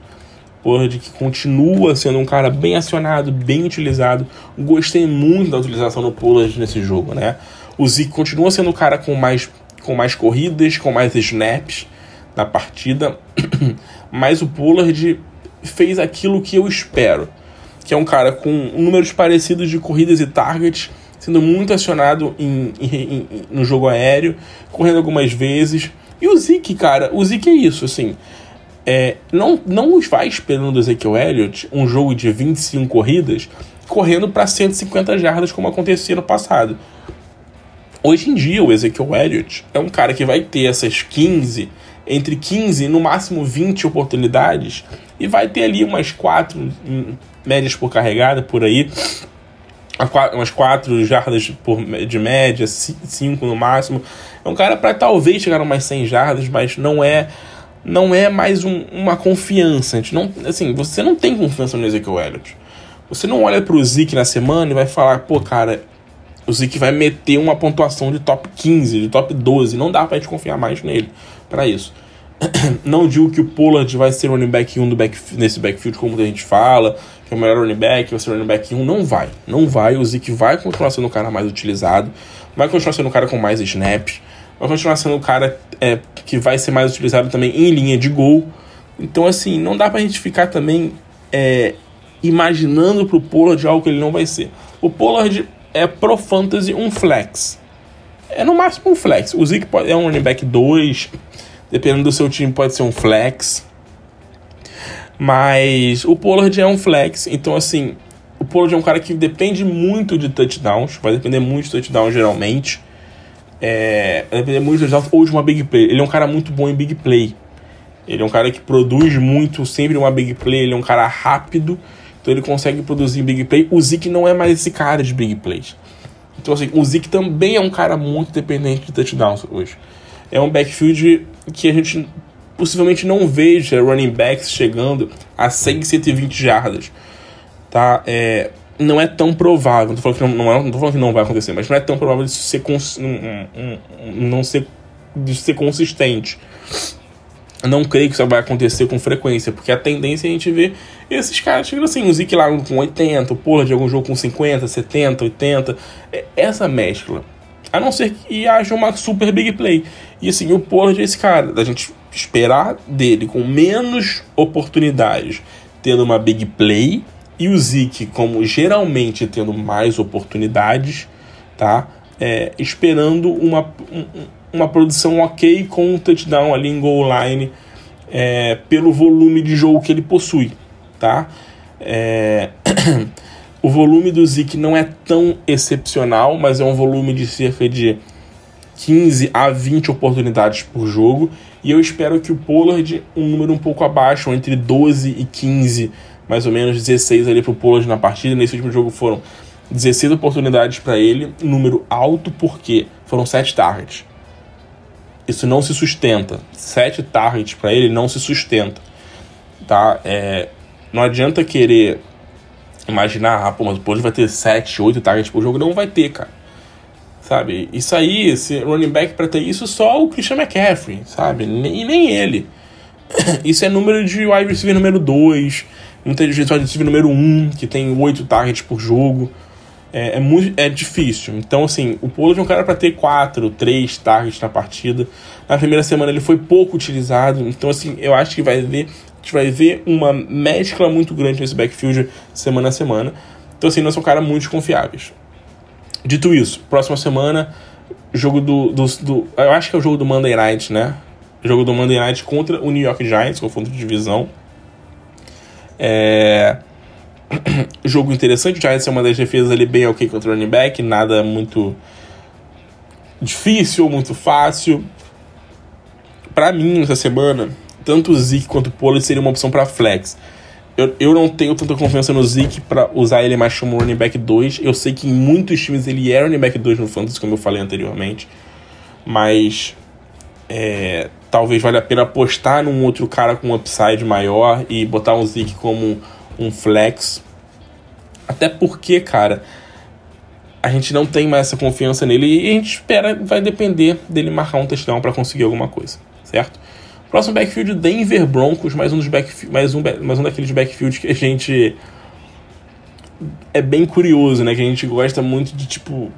Pollard que continua sendo um cara bem acionado, bem utilizado. Gostei muito da utilização do Pollard nesse jogo, né? O Zeke continua sendo o cara com mais, com mais corridas, com mais snaps na partida, mas o Pollard fez aquilo que eu espero, que é um cara com números parecidos de corridas e targets, sendo muito acionado em, em, em, no jogo aéreo, correndo algumas vezes. E o Zeke, cara, o Zeke é isso, assim. É, não, não vai esperando do Ezekiel Elliott um jogo de 25 corridas correndo para 150 jardas como acontecia no passado. Hoje em dia, o Ezekiel Elliott é um cara que vai ter essas 15, entre 15 e no máximo 20 oportunidades e vai ter ali umas 4 médias por carregada por aí umas 4 jardas por, de média, 5 no máximo. É um cara para talvez chegar a umas 100 jardas, mas não é não é mais um, uma confiança. A gente não, assim, você não tem confiança no Ezekiel Elliott. Você não olha pro Zeke na semana e vai falar, pô, cara, o Zeke vai meter uma pontuação de top 15, de top 12. Não dá pra gente confiar mais nele para isso. Não digo que o Pollard vai ser running back 1 do back, nesse backfield, como a gente fala, que é o melhor running back, vai ser running back 1. Não vai. Não vai. O Zeke vai continuar sendo o cara mais utilizado, vai continuar sendo o cara com mais snaps, vai continuar sendo o cara é, que vai ser mais utilizado também em linha de gol. Então, assim, não dá pra gente ficar também é, imaginando pro Pollard algo que ele não vai ser. O Pollard é pro fantasy um flex. É no máximo um flex. O Zeke é um running back 2 Dependendo do seu time, pode ser um flex. Mas o Pollard é um flex, então assim, o Pollard é um cara que depende muito de touchdowns, vai depender muito de touchdowns geralmente. É, vai depender muito de touchdowns ou de uma big play. Ele é um cara muito bom em big play. Ele é um cara que produz muito, sempre uma big play. Ele é um cara rápido, então ele consegue produzir big play. O Zeke não é mais esse cara de big plays. Então, assim, o Zeke também é um cara muito dependente de touchdowns hoje é um backfield que a gente possivelmente não veja running backs chegando a 100, 120 jardas. Tá? É, não é tão provável, não tô, falando que não, não, é, não tô falando que não vai acontecer, mas não é tão provável de ser, cons, não ser, de ser consistente. Não creio que isso vai acontecer com frequência, porque a tendência é a gente ver esses caras chegando assim, o Zeke lá com 80, o Porra de algum jogo com 50, 70, 80. Essa mescla a não ser que haja uma super big play. E assim, o Pollard é esse cara, da gente esperar dele com menos oportunidades, tendo uma big play, e o Zeke, como geralmente tendo mais oportunidades, tá? É, esperando uma, uma produção ok com um touchdown ali em goal line é, pelo volume de jogo que ele possui, tá? É... O volume do Zik não é tão excepcional, mas é um volume de cerca de 15 a 20 oportunidades por jogo. E eu espero que o Pollard, um número um pouco abaixo, entre 12 e 15, mais ou menos 16 ali para o Pollard na partida. Nesse último jogo foram 16 oportunidades para ele, número alto porque foram 7 targets. Isso não se sustenta. 7 targets para ele não se sustenta. Tá? É, não adianta querer imaginar, ah, pô, mas o Pollard vai ter 7, 8 targets por jogo. Não vai ter, cara. Sabe? Isso aí, esse running back pra ter isso, só o Christian McCaffrey, sabe? E nem ele. Isso é número de wide receiver número 2, muita gente wide receiver número 1, que tem 8 targets por jogo. É, é, muito é difícil. Então, assim, o Pollard é um cara para ter 4, 3 targets na partida. Na primeira semana ele foi pouco utilizado. Então, assim, eu acho que vai ver gente vai ver uma mescla muito grande nesse backfield semana a semana. Então, assim, não são caras muito confiáveis. Dito isso, próxima semana, jogo do, do, do, Eu acho que é o jogo do Monday Night, né? Jogo do Monday Night contra o New York Giants, confronto de divisão. É. jogo interessante, o Giants é uma das defesas ali bem ok contra o running back, nada muito difícil, muito fácil. Para mim, essa semana, tanto o Zeke quanto o Pollard seria uma opção para flex. Eu, eu não tenho tanta confiança no Zeke para usar ele mais como running back 2. Eu sei que em muitos times ele é running back 2 no Fantasy, como eu falei anteriormente. Mas é, talvez valha a pena apostar num outro cara com um upside maior e botar um Zeke como um flex. Até porque, cara, a gente não tem mais essa confiança nele e a gente espera, vai depender dele marcar um touchdown para conseguir alguma coisa, certo? Próximo backfield, Denver Broncos, mais um dos backfield, mais um, mais um daqueles backfields que a gente é bem curioso, né? Que a gente gosta muito de tipo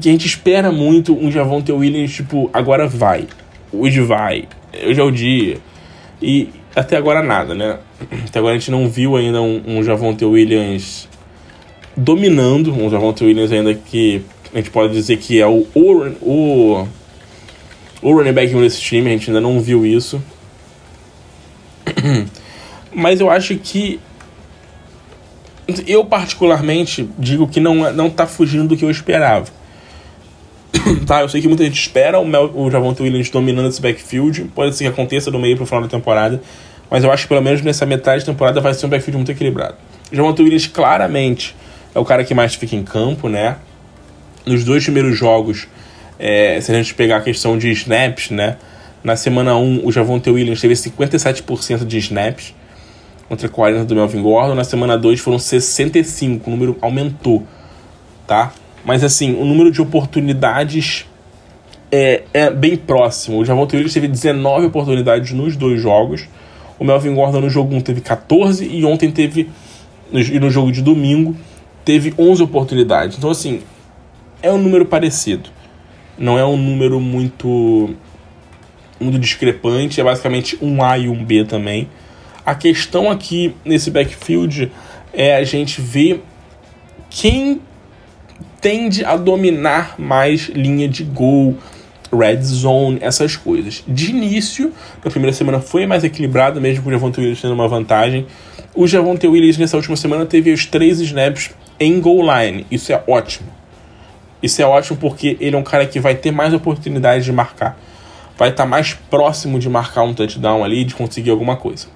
que a gente espera muito um Javonte Williams tipo agora vai, hoje vai, hoje é o dia e até agora nada, né? Até agora a gente não viu ainda um, um Javonte Williams dominando, um Javonte Williams ainda que a gente pode dizer que é o, o, o o running back nesse time, a gente ainda não viu isso. Mas eu acho que. Eu, particularmente, digo que não, não tá fugindo do que eu esperava. tá, eu sei que muita gente espera o, Mel, o Javonte Williams dominando esse backfield. Pode ser que aconteça do meio pro final da temporada. Mas eu acho que pelo menos nessa metade da temporada vai ser um backfield muito equilibrado. O Javonte Williams claramente é o cara que mais fica em campo, né? Nos dois primeiros jogos é, se a gente pegar a questão de snaps, né? Na semana 1, o Javonte Williams teve 57% de snaps contra 40% do Melvin Gordon. Na semana 2 foram 65%, o número aumentou, tá? Mas assim, o número de oportunidades é, é bem próximo. O Javonte Williams teve 19 oportunidades nos dois jogos. O Melvin Gordon no jogo 1 teve 14 e ontem teve, e no jogo de domingo, teve 11 oportunidades. Então assim, é um número parecido não é um número muito muito discrepante, é basicamente um A e um B também. A questão aqui nesse backfield é a gente ver quem tende a dominar mais linha de gol, red zone, essas coisas. De início, na primeira semana foi mais equilibrado, mesmo com o Javonte Williams tendo uma vantagem. O Javonte Williams nessa última semana teve os três snaps em goal line. Isso é ótimo. Isso é ótimo porque ele é um cara que vai ter mais oportunidades de marcar. Vai estar tá mais próximo de marcar um touchdown ali, de conseguir alguma coisa.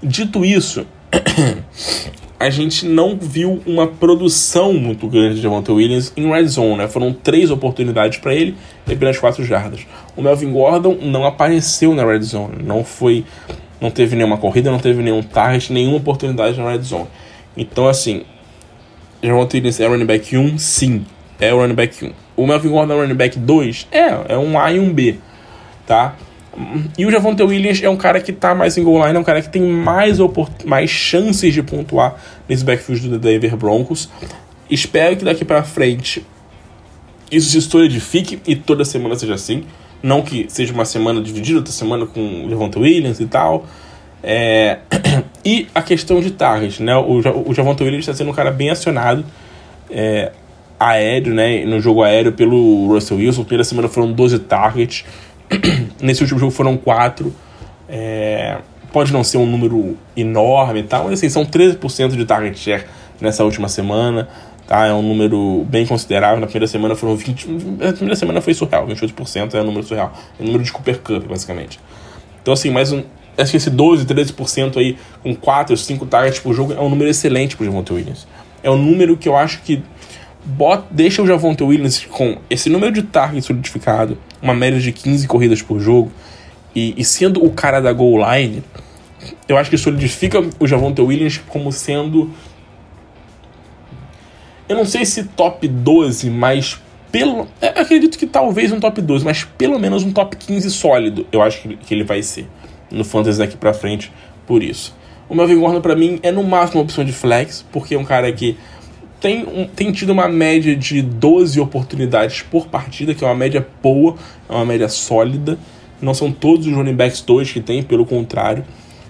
Dito isso, a gente não viu uma produção muito grande de Javonte Williams em red zone. Né? Foram três oportunidades para ele e apenas quatro jardas. O Melvin Gordon não apareceu na red zone. Não foi, não teve nenhuma corrida, não teve nenhum target, nenhuma oportunidade na red zone. Então, assim, Javonte Williams é running back 1? Sim, é o running back 1. O Melvin Gordon é running back 2? É, é um A e um B, tá? E o Javonte Williams é um cara que tá mais em goal line, é um cara que tem mais, mais chances de pontuar nesse backfield do Denver Broncos. Espero que daqui para frente isso se solidifique e toda semana seja assim. Não que seja uma semana dividida, outra semana com o Javonte Williams e tal. É... e a questão de target, né? O, o Javonte Williams está sendo um cara bem acionado é, aéreo, né? No jogo aéreo pelo Russell Wilson. Primeira semana foram 12 targets. Nesse último jogo foram 4. É, pode não ser um número enorme e tal, mas assim, são 13% de target share nessa última semana. Tá? É um número bem considerável. Na primeira semana foram 20. A primeira semana foi surreal, 28% é um número surreal. É um número de Cooper Cup, basicamente. Então, assim, mais um, acho que esse 12, 13% aí, com 4, 5 targets por jogo, é um número excelente pro Javonte Williams. É um número que eu acho que bota, deixa o Javonte Williams com esse número de targets solidificado, uma média de 15 corridas por jogo, e, e sendo o cara da goal line, eu acho que solidifica o Javonte Williams como sendo. Eu não sei se top 12, mas pelo. Eu acredito que talvez um top 12, mas pelo menos um top 15 sólido, eu acho que, que ele vai ser no Fantasy daqui pra frente por isso. O Melvin Gordon para mim é no máximo uma opção de flex, porque é um cara que tem, um, tem tido uma média de 12 oportunidades por partida, que é uma média boa, é uma média sólida. Não são todos os running backs 2 que tem, pelo contrário.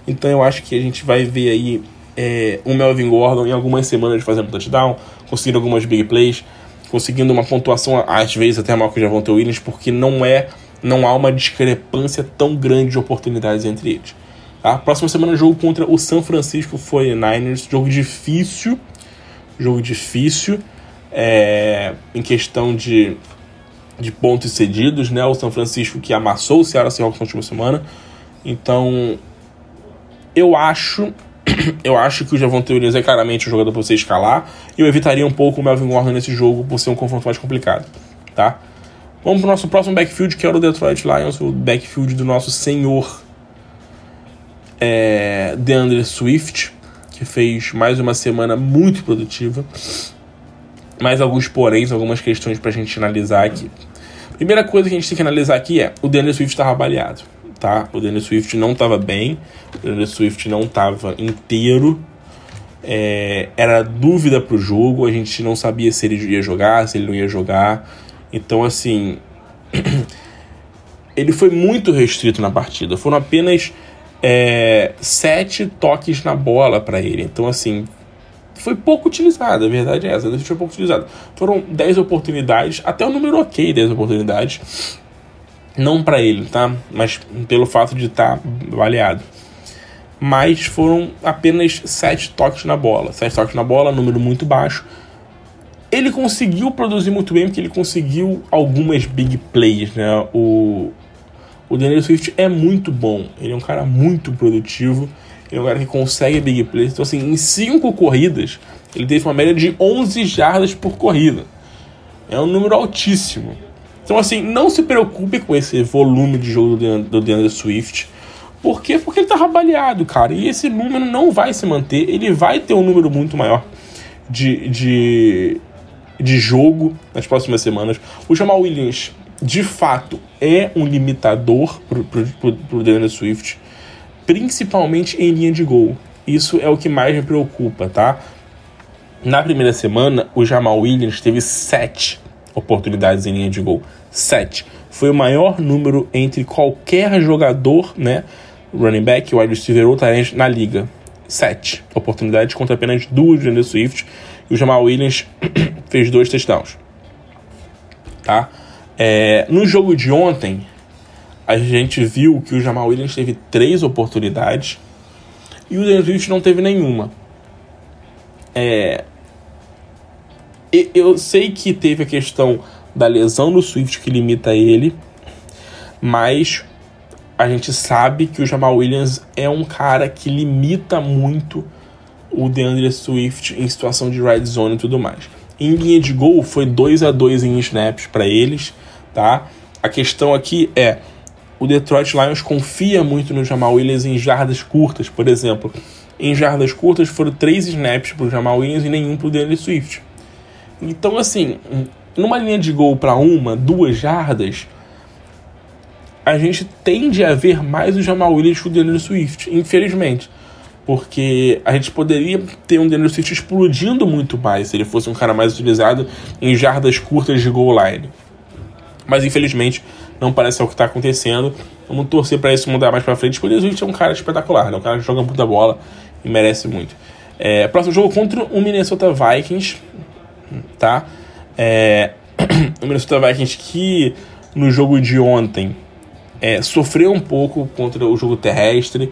Então eu acho que a gente vai ver aí é, um Melvin Gordon em algumas semanas fazendo touchdown, conseguindo algumas big plays, conseguindo uma pontuação, às vezes até maior que o Javonte Williams, porque não é não há uma discrepância tão grande de oportunidades entre eles. A tá? próxima semana, jogo contra o San Francisco 49ers, jogo difícil, jogo difícil é, em questão de, de pontos cedidos, né? O São Francisco que amassou o Seattle Seahawks na última semana. Então, eu acho eu acho que o Javonte Williams é claramente o jogador para você escalar e eu evitaria um pouco o Melvin Gordon nesse jogo por ser um confronto mais complicado, tá? Vamos para o nosso próximo backfield, que é o Detroit Lions, o backfield do nosso senhor é, DeAndre Swift, que fez mais uma semana muito produtiva. mais alguns poréns, algumas questões pra gente analisar aqui. Primeira coisa que a gente tem que analisar aqui é: o Daniel Swift estava baleado, tá? O Daniel Swift não estava bem, o Daniel Swift não estava inteiro. É, era dúvida pro jogo, a gente não sabia se ele ia jogar, se ele não ia jogar. Então, assim, ele foi muito restrito na partida. Foram apenas é, sete toques na bola para ele. Então, assim, foi pouco utilizado, a verdade é essa. Foi pouco utilizado. Foram 10 oportunidades, até o número ok 10 oportunidades. Não para ele, tá? Mas pelo fato de estar tá baleado. Mas foram apenas 7 toques na bola. 7 toques na bola, número muito baixo. Ele conseguiu produzir muito bem, porque ele conseguiu algumas big plays, né? O, o Daniel Swift é muito bom. Ele é um cara muito produtivo. Ele é um cara que consegue big plays. Então, assim, em cinco corridas, ele teve uma média de 11 jardas por corrida. É um número altíssimo. Então, assim, não se preocupe com esse volume de jogo do DeAndre Swift. Por quê? Porque ele tá baleado, cara. E esse número não vai se manter. Ele vai ter um número muito maior de, de, de jogo nas próximas semanas. O Jamal Williams, de fato, é um limitador pro, pro DeAndre Swift principalmente em linha de gol. Isso é o que mais me preocupa, tá? Na primeira semana, o Jamal Williams teve sete oportunidades em linha de gol. Sete. Foi o maior número entre qualquer jogador, né? Running back, wide receiver ou talent na liga. Sete oportunidades contra apenas duas de Swift. E o Jamal Williams fez dois touchdowns. Tá? É, no jogo de ontem, a gente viu que o Jamal Williams teve três oportunidades e o Swift não teve nenhuma. É, eu sei que teve a questão da lesão do Swift que limita ele, mas a gente sabe que o Jamal Williams é um cara que limita muito o DeAndre Swift em situação de red zone e tudo mais. Em linha de gol foi 2 a 2 em snaps para eles, tá? A questão aqui é o Detroit Lions confia muito no Jamal Williams em jardas curtas, por exemplo. Em jardas curtas foram três snaps para o Jamal Williams e nenhum para o DeAndre Swift. Então, assim, numa linha de gol para uma, duas jardas, a gente tende a ver mais o Jamal Williams que o DeAndre Swift, infelizmente. Porque a gente poderia ter um DeAndre Swift explodindo muito mais se ele fosse um cara mais utilizado em jardas curtas de goal line. Mas infelizmente não parece ser o que está acontecendo. Vamos torcer para isso mudar mais para frente. Porque o Jesus é um cara espetacular, né? Um cara que joga muita bola e merece muito. É, próximo jogo contra o Minnesota Vikings, tá? É, o Minnesota Vikings que no jogo de ontem é, sofreu um pouco contra o jogo terrestre.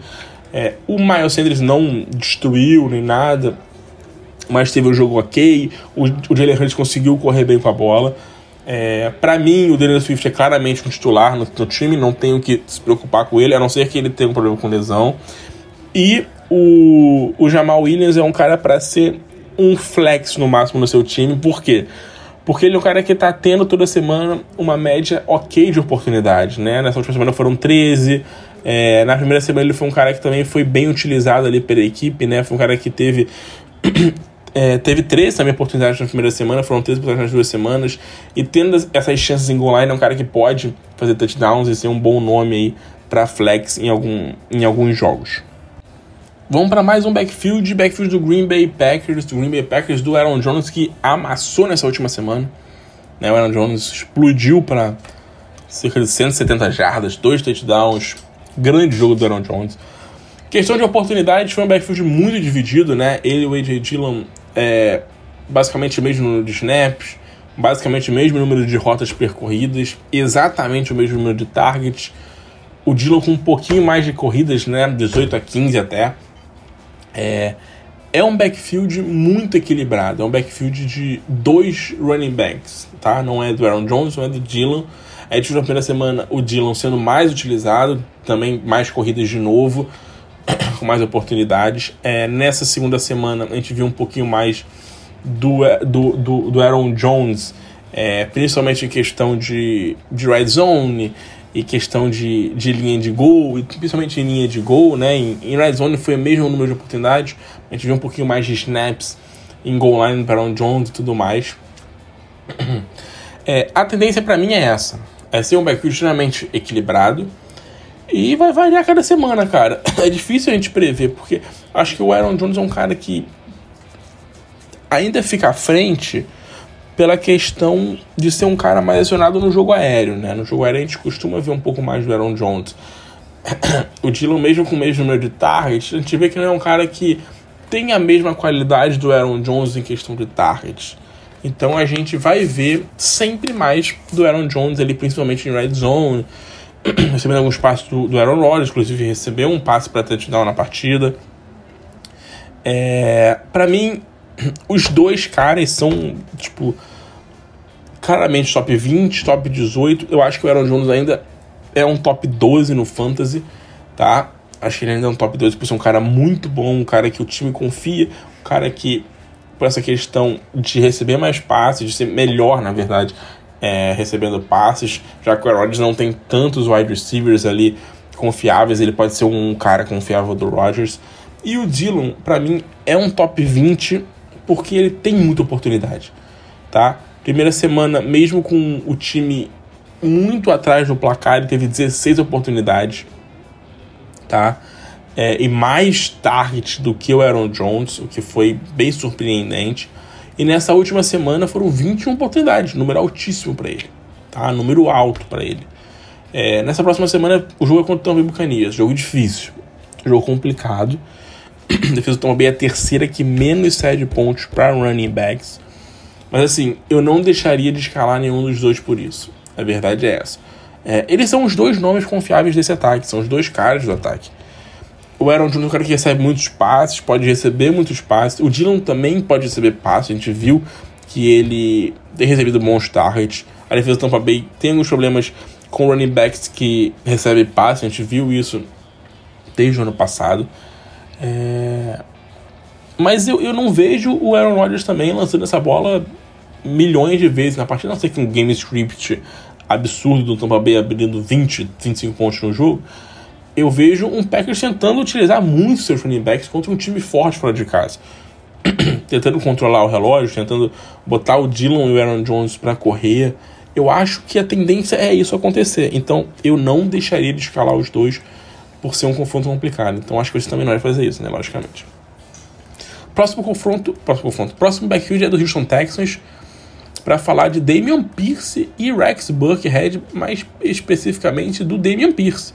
É, o Miles Sanders não destruiu nem nada, mas teve um jogo ok. O, o Jalen Hurts conseguiu correr bem com a bola. É, para mim, o Daniel Swift é claramente um titular no, no, time, não tenho que se preocupar com ele, a não ser que ele tenha um problema com lesão. E o, o Jamal Williams é um cara para ser um flex no máximo no seu time, por quê? Porque ele é um cara que tá tendo toda semana uma média ok de oportunidades, né? Nessa última semana foram 13. É, na primeira semana ele foi um cara que também foi bem utilizado ali pela equipe, né? Foi um cara que teve é, teve três também oportunidades na primeira semana, foram três oportunidades nas duas semanas. E tendo essas chances em goal line, é um cara que pode fazer touchdowns e ser um bom nome aí para flex em, algum, em alguns jogos. Vamos para mais um backfield, backfield do Green Bay Packers, do Green Bay Packers do Aaron Jones que amassou nessa última semana. Né, o Aaron Jones explodiu para cerca de 170 jardas, dois touchdowns, grande jogo do Aaron Jones. Questão de oportunidades, foi um backfield muito dividido, né? Ele e o AJ Dillon é, basicamente o mesmo número de snaps, basicamente o mesmo número de rotas percorridas, exatamente o mesmo número de targets. O Dillon com um pouquinho mais de corridas, né? 18 a 15 até. É, é um backfield muito equilibrado. É um backfield de dois running backs, tá? Não é do Aaron Jones, não é do Dillon. A gente viu na primeira semana o Dillon sendo mais utilizado, também mais corridas de novo com mais oportunidades. É, nessa segunda semana a gente viu um pouquinho mais do, do, do, do Aaron Jones, é, principalmente em questão de, de red zone e questão de, de linha de gol, e principalmente em linha de gol, né? Em, em red zone foi o mesmo número de oportunidades, a gente viu um pouquinho mais de snaps em goal line para Aaron Jones e tudo mais. É, a tendência para mim é essa: é ser um backfield extremamente equilibrado e vai variar cada semana, cara. É difícil a gente prever, porque acho que o Aaron Jones é um cara que ainda fica à frente pela questão de ser um cara mais acionado no jogo aéreo, né? No jogo aéreo a gente costuma ver um pouco mais do Aaron Jones. o Dylan, mesmo com o mesmo número de targets, a gente vê que não é um cara que tem a mesma qualidade do Aaron Jones em questão de targets. Então a gente vai ver sempre mais do Aaron Jones ali, principalmente em red zone, recebendo alguns passes do, do Aaron Rodgers, inclusive recebeu um passe para touchdown na partida. É, para mim, os dois caras são, tipo, claramente top 20, top 18. Eu acho que o Aaron Jones ainda é um top 12 no Fantasy, tá? Acho que ele ainda é um top 12 por ser um cara muito bom, um cara que o time confia, um cara que, por essa questão de receber mais passes, de ser melhor, na verdade, é, recebendo passes, já que o Rodgers não tem tantos wide receivers ali confiáveis, ele pode ser um cara confiável do Rodgers. E o Dillon, para mim, é um top 20 porque ele tem muita oportunidade, tá? Primeira semana, mesmo com o time muito atrás do placar, ele teve 16 oportunidades, tá? É, e mais targets do que o Aaron Jones, o que foi bem surpreendente. E nessa última semana foram 21 oportunidades, número altíssimo para ele, tá? Número alto para ele. É, nessa próxima semana o jogo é contra o Tampa Bay jogo difícil, jogo complicado. A defesa do Bay é a terceira que menos cede pontos para running backs. Mas assim, eu não deixaria de escalar nenhum dos dois por isso. A verdade é essa. É, eles são os dois nomes confiáveis desse ataque, são os dois caras do ataque. O Aaron Jones é um cara que recebe muitos passes, pode receber muitos passes. O Dylan também pode receber passes, a gente viu que ele tem recebido bons targets. A defesa do Tampa Bay tem alguns problemas com running backs que recebem passes, a gente viu isso desde o ano passado. É... Mas eu, eu não vejo o Aaron Rodgers também lançando essa bola milhões de vezes na partida, não ser que um game script absurdo do Tampa Bay abrindo 20, 25 pontos no jogo, eu vejo um Packers tentando utilizar muito seus running backs contra um time forte fora de casa. tentando controlar o relógio, tentando botar o Dylan e o Aaron Jones para correr. Eu acho que a tendência é isso acontecer. Então eu não deixaria de escalar os dois por ser um confronto complicado. Então acho que você também não vai fazer isso, né? Logicamente. Próximo confronto, próximo confronto, próximo backfield é do Houston Texans para falar de Damian Pierce e Rex Burkhead, mais especificamente do Damian Pierce,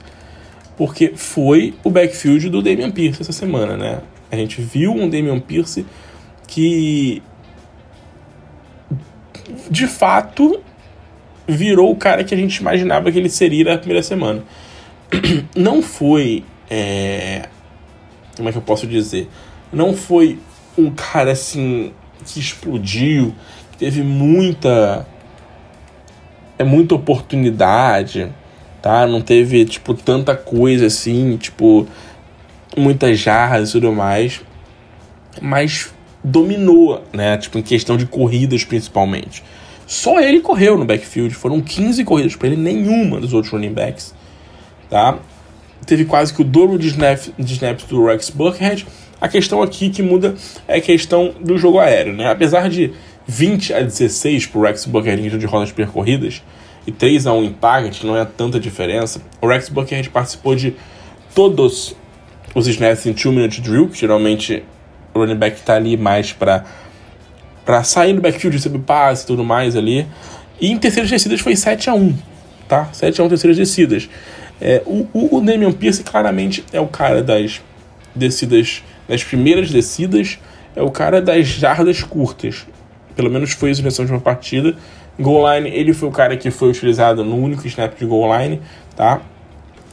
porque foi o backfield do Damian Pierce essa semana, né? A gente viu um Damian Pierce que de fato virou o cara que a gente imaginava que ele seria na primeira semana. Não foi. É... Como é que eu posso dizer? Não foi um cara assim que explodiu, teve muita é muita oportunidade, tá? Não teve tipo tanta coisa assim, tipo muitas jarras e tudo mais, mas dominou, né? Tipo em questão de corridas principalmente. Só ele correu no backfield, foram 15 corridas para ele, nenhuma dos outros running backs, tá? Teve quase que o dobro de, snap, de snaps do Rex Buckhead. A questão aqui que muda é a questão do jogo aéreo, né? Apesar de 20 a 16 para o Rex Buckerhead de rodas percorridas e 3 a 1 em target, não é tanta diferença. O Rex Buckerhead participou de todos os snaps em 2 minute drill, que geralmente o running back está ali mais para para sair do backfield, receber passe e tudo mais ali. E em terceiras descidas foi 7 a 1 tá? 7 a 1 terceiras descidas. É, o, o, o Damian Pierce claramente é o cara das descidas, das primeiras descidas, é o cara das jardas curtas. Pelo menos foi isso nessa última partida. Goal line, ele foi o cara que foi utilizado no único snap de goal line, tá?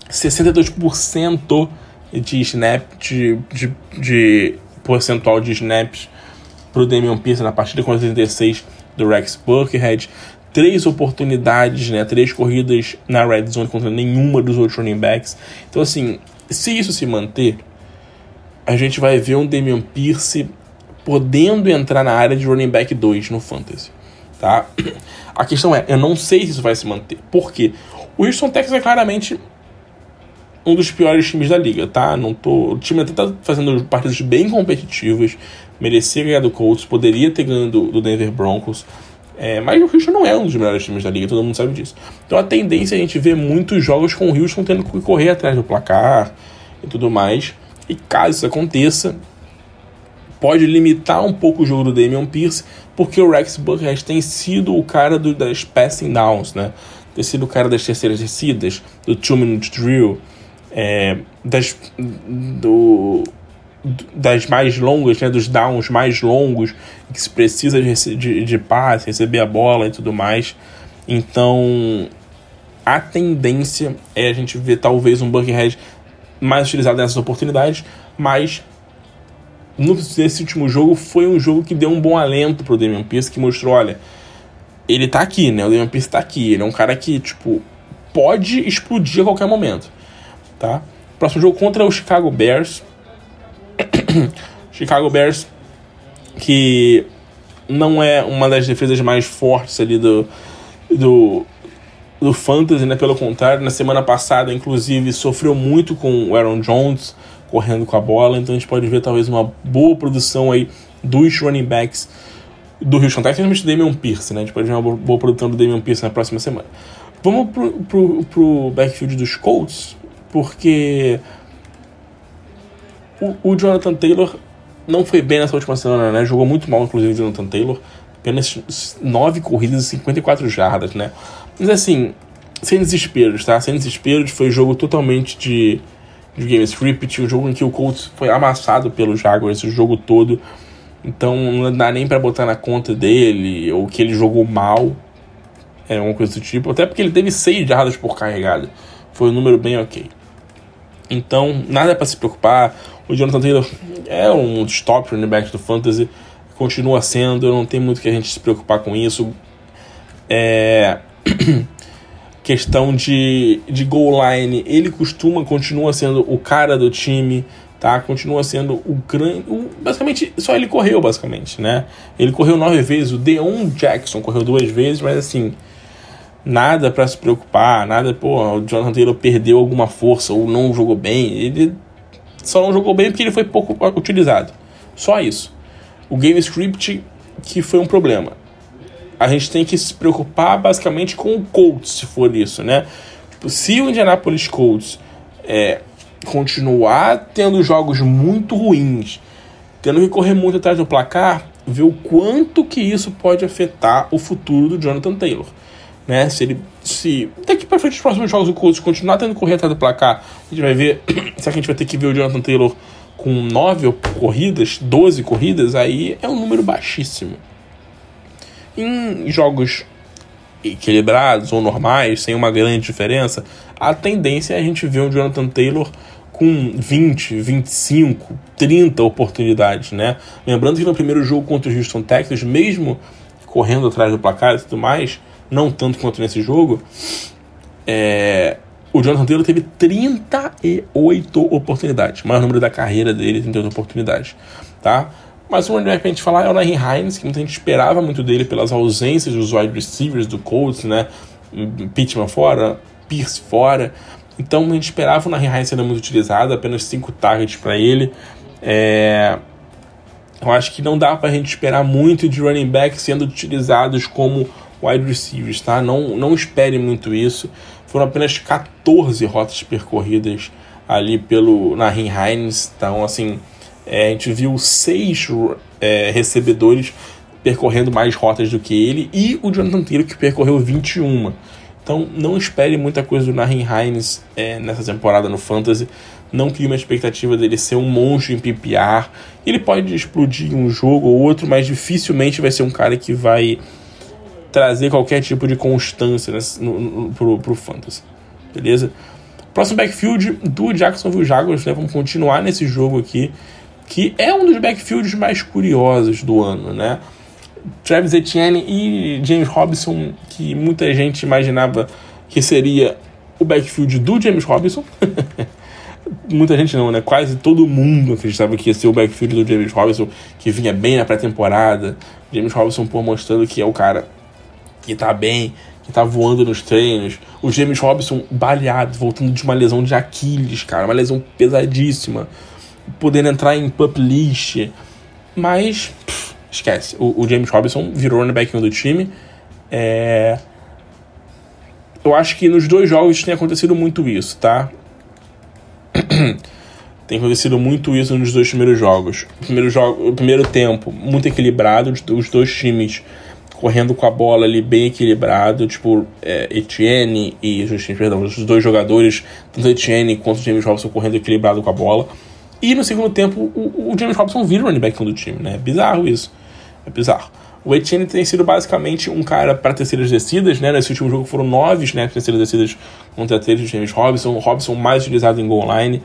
62% de snap, de, de, de percentual de snaps pro Damian Pierce na partida com 36 do Rex Burkhead. Três oportunidades, né? Três corridas na red zone contra nenhuma dos outros running backs. Então, assim, se isso se manter, a gente vai ver um Damian Pierce podendo entrar na área de running back 2 no Fantasy. Tá? A questão é, eu não sei se isso vai se manter. Por quê? O Houston Texas é claramente um dos piores times da liga, tá? Não tô, o time até tá fazendo partidas bem competitivas, merecia ganhar do Colts, poderia ter ganho do, do Denver Broncos. É, mas o Houston não é um dos melhores times da liga, todo mundo sabe disso. Então a tendência é a gente ver muitos jogos com o Houston tendo que correr atrás do placar e tudo mais. E caso isso aconteça, pode limitar um pouco o jogo do Damian Pierce, porque o Rex Burkhead tem sido o cara do, das passing downs, né? Tem sido o cara das terceiras descidas, do two-minute drill, é, das, do, das mais longas, né, dos downs mais longos, que se precisa de, de, de passe, receber a bola e tudo mais. Então, a tendência é a gente ver talvez um Buckhead mais utilizado nessas oportunidades, mas nesse último jogo foi um jogo que deu um bom alento pro Damian Pierce, que mostrou, olha, ele tá aqui, né? O Damian Pierce tá aqui, ele é um cara que, tipo, pode explodir a qualquer momento, tá? Próximo jogo contra o Chicago Bears, Chicago Bears, que não é uma das defesas mais fortes ali do, do, do Fantasy, né? Pelo contrário, na semana passada, inclusive, sofreu muito com o Aaron Jones correndo com a bola, então a gente pode ver talvez uma boa produção aí dos running backs do Houston Texans, do Damian Pierce, né? A gente pode ver uma boa produção do Damian Pierce na próxima semana. Vamos pro, pro, pro backfield dos Colts, porque o, o, Jonathan Taylor não foi bem nessa última semana, né? Jogou muito mal, inclusive, o Jonathan Taylor. Apenas 9 corridas e 54 jardas, né? Mas assim, sem desesperos, tá? Sem desesperos, foi jogo totalmente de, de game script, um jogo em que o Colts foi amassado pelo Jaguars o jogo todo. Então não dá nem para botar na conta dele, ou que ele jogou mal, é uma coisa do tipo. Até porque ele teve 6 jardas por carregada. Foi um número bem ok. Então, nada para se preocupar. O Jonathan Taylor é um dos top running do Fantasy, continua sendo, não tem muito que a gente se preocupar com isso. É. questão de, de goal line, ele costuma, continua sendo o cara do time, tá? Continua sendo o grande. basicamente, só ele correu, basicamente, né? Ele correu nove vezes, o Deon Jackson correu duas vezes, mas assim nada para se preocupar, nada, pô, o Jonathan Taylor perdeu alguma força ou não jogou bem. Ele só não jogou bem porque ele foi pouco utilizado. Só isso. O game script que foi um problema. A gente tem que se preocupar basicamente com o Colts, se for isso, né? Tipo, se o Indianapolis Colts é, continuar tendo jogos muito ruins, tendo que correr muito atrás do placar, ver o quanto que isso pode afetar o futuro do Jonathan Taylor né? Se ele. Se daqui para frente os próximos jogos o Colts continuar tendo que correr atrás do placar, a gente vai ver. Que a gente vai ter que ver o Jonathan Taylor com 9 corridas, 12 corridas? Aí é um número baixíssimo. Em jogos equilibrados ou normais, sem uma grande diferença, a tendência é a gente ver o Jonathan Taylor com 20, 25, 30 oportunidades, né? Lembrando que no primeiro jogo contra o Houston Texas, mesmo correndo atrás do placar e tudo mais, não tanto quanto nesse jogo, é, o Jonathan Taylor teve 38 oportunidades, maior número da carreira dele, 38 oportunidades, tá? Mas um running back pra gente falar é o Nahin Hines, que muita gente esperava muito dele pelas ausências dos wide receivers do Colts, né? Pittman fora, Pierce fora. Então a gente esperava o Nahin Hines sendo muito utilizado, apenas 5 targets para ele. É... Eu acho que não dá pra gente esperar muito de running back sendo utilizados como wide receivers, tá? Não, não espere muito isso. Foram apenas 14 rotas percorridas ali pelo Nahin Hines. Então, assim, é, a gente viu seis é, recebedores percorrendo mais rotas do que ele e o Jonathan Taylor que percorreu 21. Então, não espere muita coisa do Nahin Hines é, nessa temporada no Fantasy. Não crie uma expectativa dele ser um monstro em PPR. Ele pode explodir um jogo ou outro, mas dificilmente vai ser um cara que vai trazer qualquer tipo de constância nesse, no, no, pro, pro Fantasy. Beleza? Próximo backfield do Jacksonville Jaguars, né? Vamos continuar nesse jogo aqui, que é um dos backfields mais curiosos do ano, né? Travis Etienne e James Robinson, que muita gente imaginava que seria o backfield do James Robinson. muita gente não, né? Quase todo mundo acreditava que ia ser o backfield do James Robinson, que vinha bem na pré-temporada. James Robinson, por mostrando que é o cara que tá bem, que tá voando nos treinos. O James Robson baleado, voltando de uma lesão de Aquiles, cara, uma lesão pesadíssima. Podendo entrar em pup list. Mas, pff, esquece. O, o, James Robinson virou running back do time. É... Eu acho que nos dois jogos tem acontecido muito isso, tá? tem acontecido muito isso nos dois primeiros jogos. O primeiro, jogo, o primeiro tempo, muito equilibrado, os dois times correndo com a bola ali bem equilibrado, tipo é, Etienne e Justin, perdão, os dois jogadores, tanto Etienne quanto James Robson correndo equilibrado com a bola. E no segundo tempo, o, o James Robson vira o running back do time, né? É bizarro isso. É bizarro. O Etienne tem sido basicamente um cara para terceiras descidas, né? Nesse último jogo foram nove snaps terceiras descidas contra três do James Robson. O Robson mais utilizado em goal line,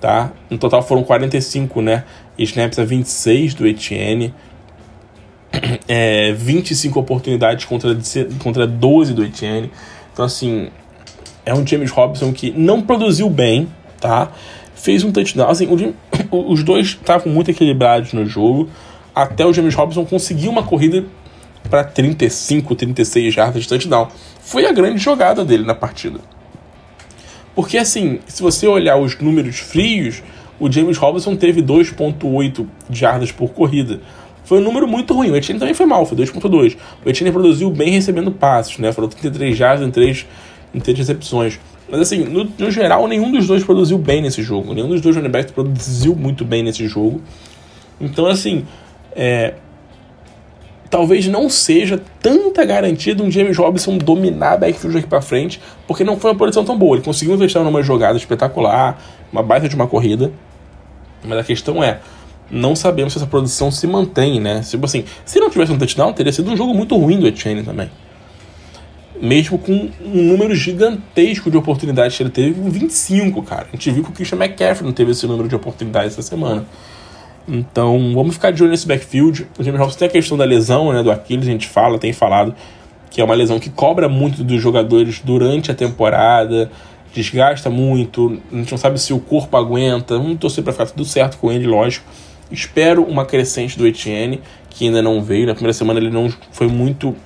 tá? No total foram 45, né? Snaps a 26 do Etienne. É, 25 oportunidades contra, contra 12 do Etienne. Então, assim, é um James Robson que não produziu bem, tá? Fez um touchdown. Assim, os dois estavam muito equilibrados no jogo até o James Robinson conseguir uma corrida para 35, 36 jardas de touchdown. Foi a grande jogada dele na partida. Porque assim, se você olhar os números frios, o James Robinson teve 2.8 jardas por corrida. Foi um número muito ruim. O Etienne também foi mal, foi 2.2. O Etienne produziu bem recebendo passos, né? Foram 33 jardas em 3, em 3 recepções. Mas assim, no, no, geral, nenhum dos dois produziu bem nesse jogo. Nenhum dos dois running backs produziu muito bem nesse jogo. Então, assim, é, talvez não seja tanta garantia de um James Robinson dominar backfield aqui para frente, porque não foi uma posição tão boa. Ele conseguiu investir numa jogada espetacular, uma baita de uma corrida, mas a questão é, não sabemos se essa produção se mantém, né? Tipo assim, se não tivesse um touchdown, teria sido um jogo muito ruim do Etienne também. Mesmo com um número gigantesco de oportunidades que ele teve, 25, cara. A gente viu que o Christian McCaffrey não teve esse número de oportunidades essa semana. Então, vamos ficar de olho nesse backfield. O James Robinson tem a questão da lesão, né, do Aquiles, a gente fala, tem falado que é uma lesão que cobra muito dos jogadores durante a temporada, desgasta muito, a gente não sabe se o corpo aguenta. Vamos torcer para ficar tudo certo com ele, lógico. Espero uma crescente do Etienne, que ainda não veio. Na primeira semana ele não foi muito,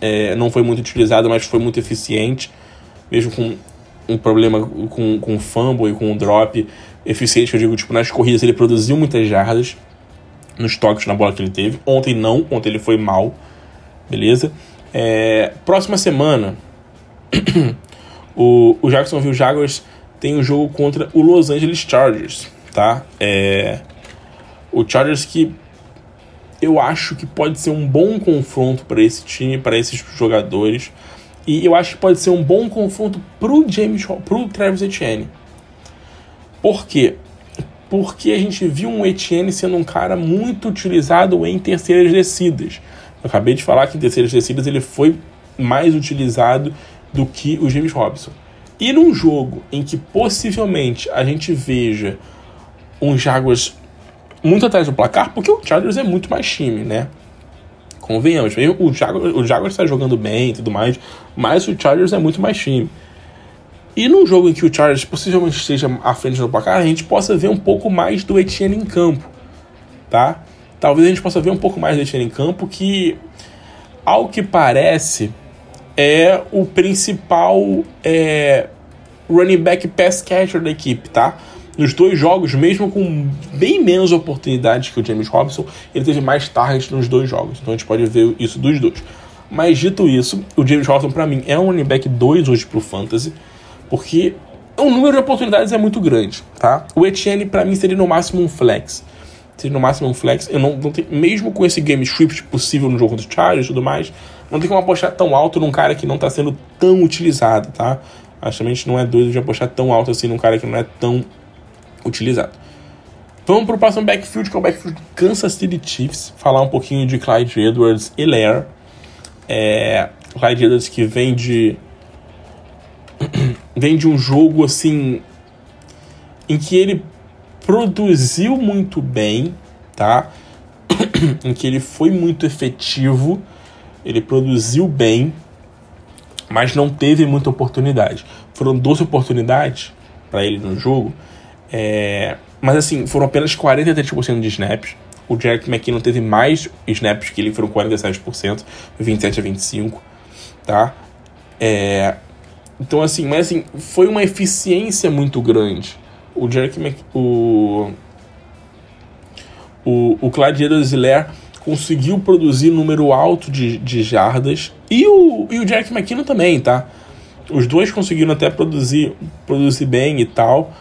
é, não foi muito utilizado, mas foi muito eficiente, mesmo com um problema com, com o fumble e com o drop eficiente, eu digo, tipo, nas corridas ele produziu muitas jardas nos toques na bola que ele teve. Ontem não, ontem ele foi mal, beleza? É, próxima semana, o, o Jacksonville Jaguars tem um jogo contra o Los Angeles Chargers, tá? É, o Chargers que eu acho que pode ser um bom confronto para esse time, para esses jogadores. E eu acho que pode ser um bom confronto pro James, pro Travis Etienne. Por quê? Porque a gente viu um Etienne sendo um cara muito utilizado em terceiras descidas. Eu acabei de falar que em terceiras descidas ele foi mais utilizado do que o James Robson. E num jogo em que possivelmente a gente veja um Jaguars muito atrás do placar, porque o Chargers é muito mais time, né? Convenhamos, o Jaguars, o Jaguars está jogando bem e tudo mais, mas o Chargers é muito mais time. E num jogo em que o Chargers possivelmente esteja à frente do placar, a gente possa ver um pouco mais do Etienne em campo, tá? Talvez a gente possa ver um pouco mais do Etienne em campo, que, ao que parece, é o principal é, running back pass catcher da equipe, tá? Nos dois jogos, mesmo com bem menos oportunidades que o James Robinson, ele teve mais targets nos dois jogos. Então a gente pode ver isso dos dois. Mas dito isso, o James Robinson, para mim, é um running back 2 hoje pro Fantasy porque o número de oportunidades é muito grande, tá? O Etienne, para mim, seria no máximo um flex. Seria no máximo um flex. Eu não, não tenho, mesmo com esse game script possível no jogo do Chargers e tudo mais, não tem como apostar tão alto num cara que não tá sendo tão utilizado, tá? Acho que a gente não é doido de apostar tão alto assim num cara que não é tão utilizado. Vamos pro próximo backfield, que é o backfield Kansas City Chiefs. Falar um pouquinho de Clyde Edwards e Lair. É, Clyde Edwards que vem de vem de um jogo assim em que ele produziu muito bem, tá? em que ele foi muito efetivo, ele produziu bem, mas não teve muita oportunidade. Foram 12 oportunidades para ele no jogo, é... mas assim, foram apenas 43% de snaps. O Jack McKinnon teve mais snaps que ele, foram 47%, 27 a 25, tá? É, então, assim, mas assim, foi uma eficiência muito grande. O Jerry Mc... o, o, o Clyde conseguiu produzir número alto de, de jardas. E o, e o Jack McKinnon também, tá? Os dois conseguiram até produzir, produzir bem e tal.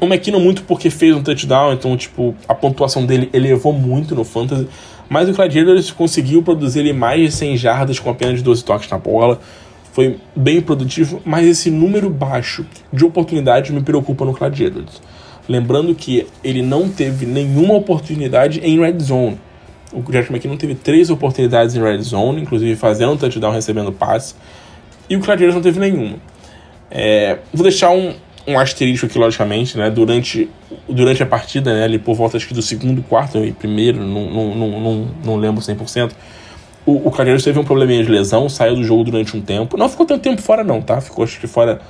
O McKinnon muito porque fez um touchdown, então, tipo, a pontuação dele elevou muito no Fantasy. Mas o Clyde Edwards conseguiu produzir ele mais de 100 jardas com apenas 12 toques na bola. Foi bem produtivo, mas esse número baixo de oportunidades me preocupa no Clyde Edwards. Lembrando que ele não teve nenhuma oportunidade em red zone. O Jack McKinnon teve três oportunidades em red zone, inclusive fazendo um touchdown, recebendo passe. E o Clyde Edwards não teve nenhuma. É, vou deixar um, um asterisco aqui, logicamente, né? Durante, durante a partida, né? Ali por volta acho que do segundo, quarto e primeiro, não, não, não, não, não lembro 100%. O, o Calheiros teve um probleminha de lesão, saiu do jogo durante um tempo. Não ficou tanto tempo fora, não, tá? Ficou acho que fora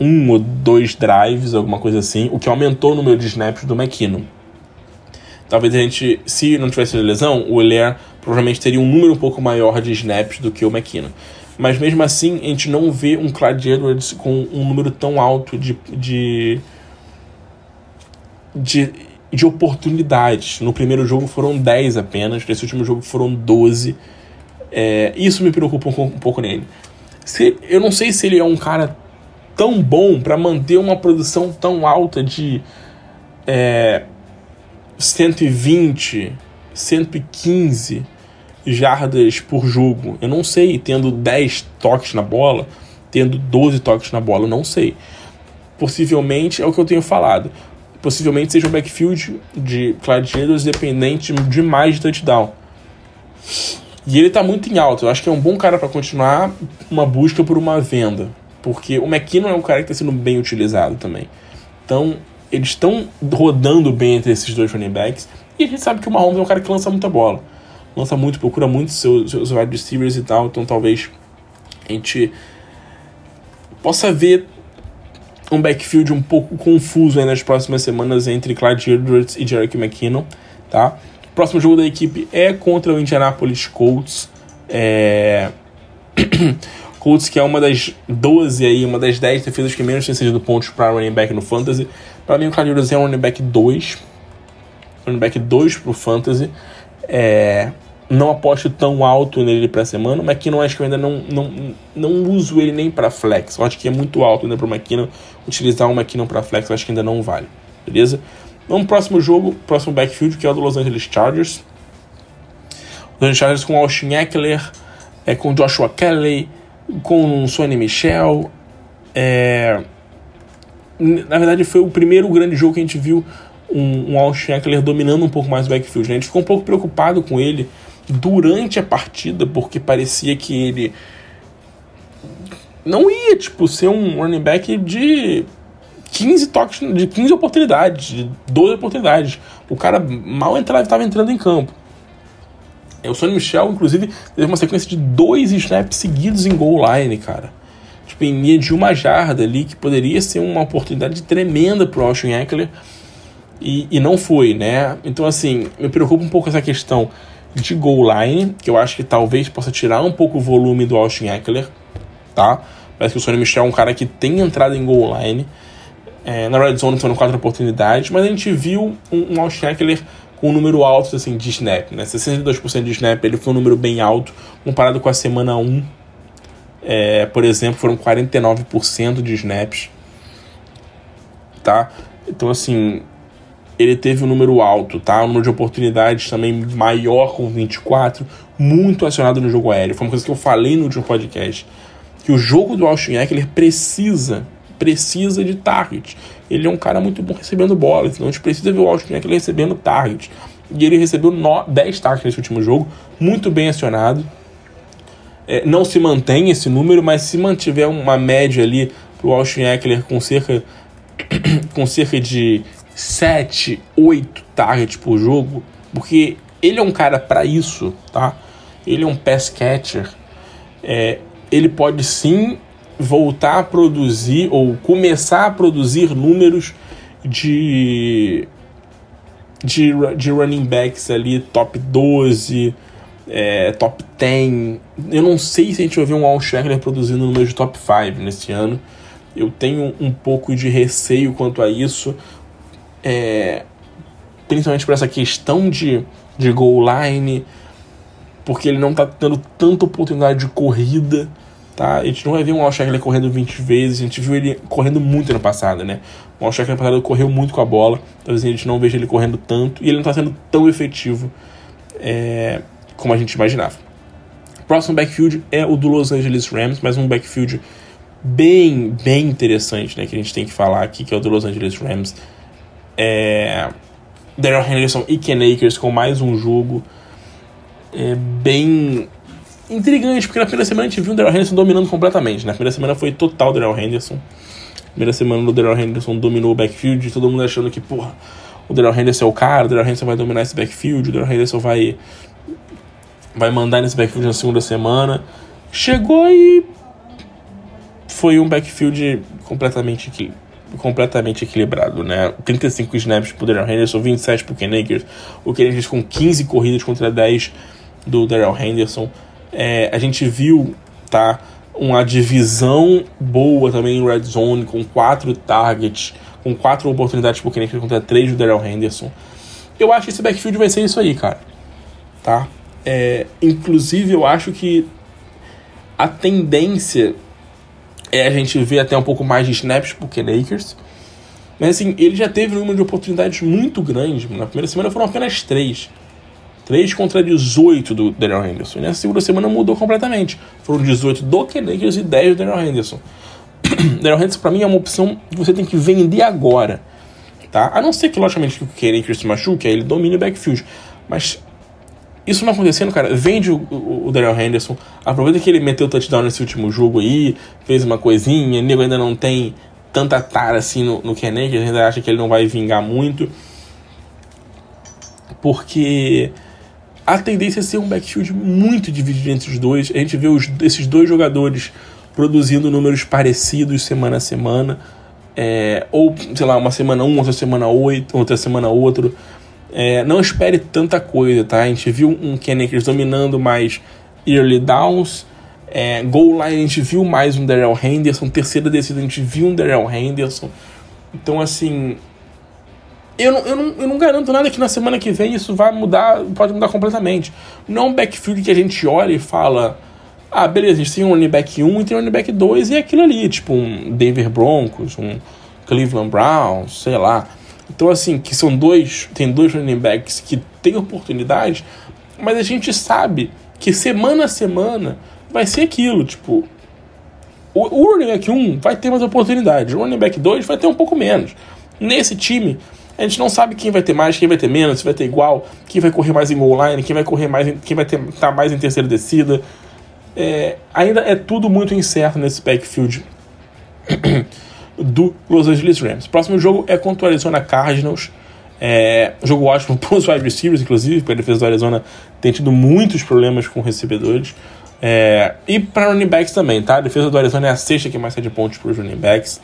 um ou dois drives, alguma coisa assim, o que aumentou o número de snaps do McKinnon. Talvez a gente, se não tivesse lesão, o Hilaire provavelmente teria um número um pouco maior de snaps do que o McKinnon. Mas mesmo assim, a gente não vê um Clyde Edwards com um número tão alto de, de, de, de oportunidades. No primeiro jogo foram 10 apenas, nesse último jogo foram 12. É, isso me preocupa um, um pouco nele. Se, eu não sei se ele é um cara tão bom para manter uma produção tão alta de é, 120, 115 jardas por jogo. Eu não sei, tendo 10 toques na bola, tendo 12 toques na bola, eu não sei. Possivelmente é o que eu tenho falado. Possivelmente seja um backfield de Edwards dependente demais de touchdown. E ele tá muito em alta. Eu acho que é um bom cara para continuar uma busca por uma venda. Porque o McKinnon é um cara que está sendo bem utilizado também. Então, eles estão rodando bem entre esses dois running backs. E a gente sabe que o Mahomes é um cara que lança muita bola lança muito, procura muito seus, seus wide receivers e tal, então talvez a gente possa ver um backfield um pouco confuso nas próximas semanas entre Clyde Edwards e Jerick McKinnon, tá? O próximo jogo da equipe é contra o Indianapolis Colts. É... Colts que é uma das 12 aí, uma das 10 defesas que menos tem sido pontos para running back no fantasy. Para mim o Clyde Edwards é um running back 2. Running back 2 pro fantasy. É não aposto tão alto nele para semana. O McKinnon acho que eu ainda não, não, não uso ele nem para flex. Eu acho que é muito alto ainda para o McKinnon. Utilizar um McKinnon para flex eu acho que ainda não vale. Beleza? Vamos pro próximo jogo, próximo backfield, que é o do Los Angeles Chargers. Los Angeles Chargers com Austin Eckler, é, com Joshua Kelly, com Sonny Michel. É... Na verdade, foi o primeiro grande jogo que a gente viu um, um Eckler dominando um pouco mais o backfield. Né? A gente ficou um pouco preocupado com ele durante a partida, porque parecia que ele não ia, tipo, ser um running back de 15 toques, de 15 oportunidades, de 12 oportunidades. O cara mal entrava, estava entrando em campo. É, o Sonny Michel, inclusive, teve uma sequência de dois snaps seguidos em goal line, cara. Tipo, em linha de uma jarda ali, que poderia ser uma oportunidade tremenda pro Austin Eckler. E, e não foi, né? Então, assim, me preocupa um pouco essa questão de goal line, que eu acho que talvez possa tirar um pouco o volume do Austin Eckler, tá? Parece que o Sonny Michel é um cara que tem entrada em goal line. É, na Red Zone foram quatro oportunidades, mas a gente viu um, um Austin Eckler com um número alto assim, de snap, né? 62% de snap, ele foi um número bem alto, comparado com a semana 1. É, por exemplo, foram 49% de snaps. Tá? Então, assim, ele teve um número alto, tá? Um número de oportunidades também maior com 24, muito acionado no jogo aéreo. Foi uma coisa que eu falei no último podcast. Que o jogo do Austin Eckler precisa, precisa de target. Ele é um cara muito bom recebendo bolas, então a gente precisa ver o Austin Eckler recebendo target. E ele recebeu 10 targets nesse último jogo, muito bem acionado. É, não se mantém esse número, mas se mantiver uma média ali pro Austin Eckler com cerca, com cerca de 7, 8 targets por jogo, porque ele é um cara para isso, tá? Ele é um pass catcher. É, ele pode sim voltar a produzir ou começar a produzir números de de, de running backs ali top 12, é, top 10. Eu não sei se a gente vai ver um Al Shackler produzindo números de top 5 nesse ano. Eu tenho um pouco de receio quanto a isso é, principalmente por essa questão de de goal line, porque ele não tá tendo tanta oportunidade de corrida, tá? A gente não vai ver um Alshak correndo 20 vezes, a gente viu ele correndo muito no passado, né? O Alshak no passado correu muito com a bola, talvez a gente não veja ele correndo tanto, e ele não tá sendo tão efetivo é, como a gente imaginava. Próximo backfield é o do Los Angeles Rams, mais um backfield bem, bem interessante, né? Que a gente tem que falar aqui, que é o do Los Angeles Rams. É, Daryl Henderson e Ken Akers com mais um jogo é, bem intrigante, porque na primeira semana a gente viu o Daryl Henderson dominando completamente. Na primeira semana foi total Daryl Henderson. Primeira semana o Daryl Henderson dominou o backfield, todo mundo achando que, porra, o Daryl Henderson é o cara, o Daryl Henderson vai dominar esse backfield, o Daryl Henderson vai vai mandar nesse backfield na segunda semana. Chegou e foi um backfield completamente, completamente equilibrado, né? 35 snaps pro Daryl Henderson, 27 pro Ken Akers, o Ken Akers com 15 corridas contra 10 do Daryl Henderson. É, a gente viu, tá? Uma divisão boa também em red zone, com 4 targets, com 4 oportunidades pro Ken Akers contra 3 do Daryl Henderson. Eu acho que esse backfield vai ser isso aí, cara. Tá? É, inclusive, eu acho que a tendência é a gente ver até um pouco mais de snaps pro Ken Akers. Mas assim, ele já teve um número de oportunidades muito grande. Na primeira semana foram apenas 3. 3 contra 18 do Daniel Henderson. Na segunda semana mudou completamente. Foram 18 do Ken Akers e 10 do Daniel Henderson. Daniel Henderson, pra mim, é uma opção que você tem que vender agora. Tá? A não ser que, logicamente, que o Ken Akers se machuque, aí ele domine o backfield. Mas isso não acontecendo, cara, vende o, o, Daryl Henderson. Aproveita que ele meteu touchdown nesse último jogo aí, fez uma coisinha. O nego ainda não tem tanta tara assim no, no Ken Akers, ainda acha que ele não vai vingar muito. Porque a tendência é ser um backfield muito dividido entre os dois. A gente vê os, esses dois jogadores produzindo números parecidos semana a semana. É, ou, sei lá, uma semana um, outra semana oito, outra semana outro. É, não espere tanta coisa, tá? A gente viu um Ken Akers dominando mais early downs. É, goal line a gente viu mais um Darrell Henderson. Terceira descida a gente viu um Darrell Henderson. Então, assim. Eu não, eu, não, eu não garanto nada que na semana que vem isso vai mudar, pode mudar completamente. Não é um backfield que a gente olha e fala. Ah, beleza, a gente tem um running back 1 e tem um running back 2 e é aquilo ali, tipo um Denver Broncos, um Cleveland Browns, sei lá. Então, assim, que são dois, tem dois running backs que têm oportunidade, mas a gente sabe que semana a semana vai ser aquilo, tipo, o, o running back 1 vai ter mais oportunidade, o running back 2 vai ter um pouco menos. Nesse time, a gente não sabe quem vai ter mais, quem vai ter menos, se vai ter igual, quem vai correr mais em goal line, quem vai correr mais, quem vai estar tá mais em terceira descida. É, ainda é tudo muito incerto nesse backfield do Los Angeles Rams. Próximo jogo é contra o Arizona Cardinals. É, jogo ótimo para os wide receivers, inclusive, porque a defesa do Arizona tem tido muitos problemas com recebedores. É, e para running backs também, tá? A defesa do Arizona é a sexta que mais sai de pontos para os running backs.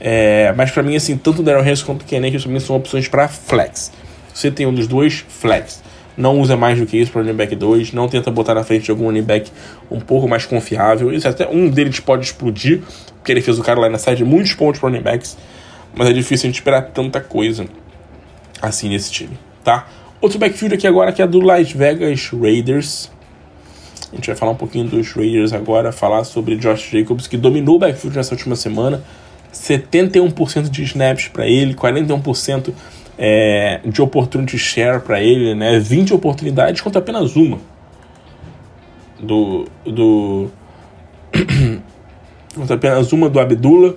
É, mas para mim, assim, tanto o Daryl Harris quanto o Ken Akers mim são opções para flex. Você tem um dos dois, flex. Não usa mais do que isso para running back 2. Não tenta botar na frente de algum running back um pouco mais confiável. Isso até um deles pode explodir, porque ele fez o cara lá na side muitos pontos para running backs. Mas é difícil a gente esperar tanta coisa assim nesse time, tá? Outro backfield aqui agora que é do Las Vegas Raiders. A gente vai falar um pouquinho dos Raiders agora, falar sobre Josh Jacobs, que dominou o backfield nessa última semana. 71% de snaps para ele, 41% é, de opportunity share para ele, né? 20 oportunidades contra apenas uma do do contra apenas uma do Abdullah,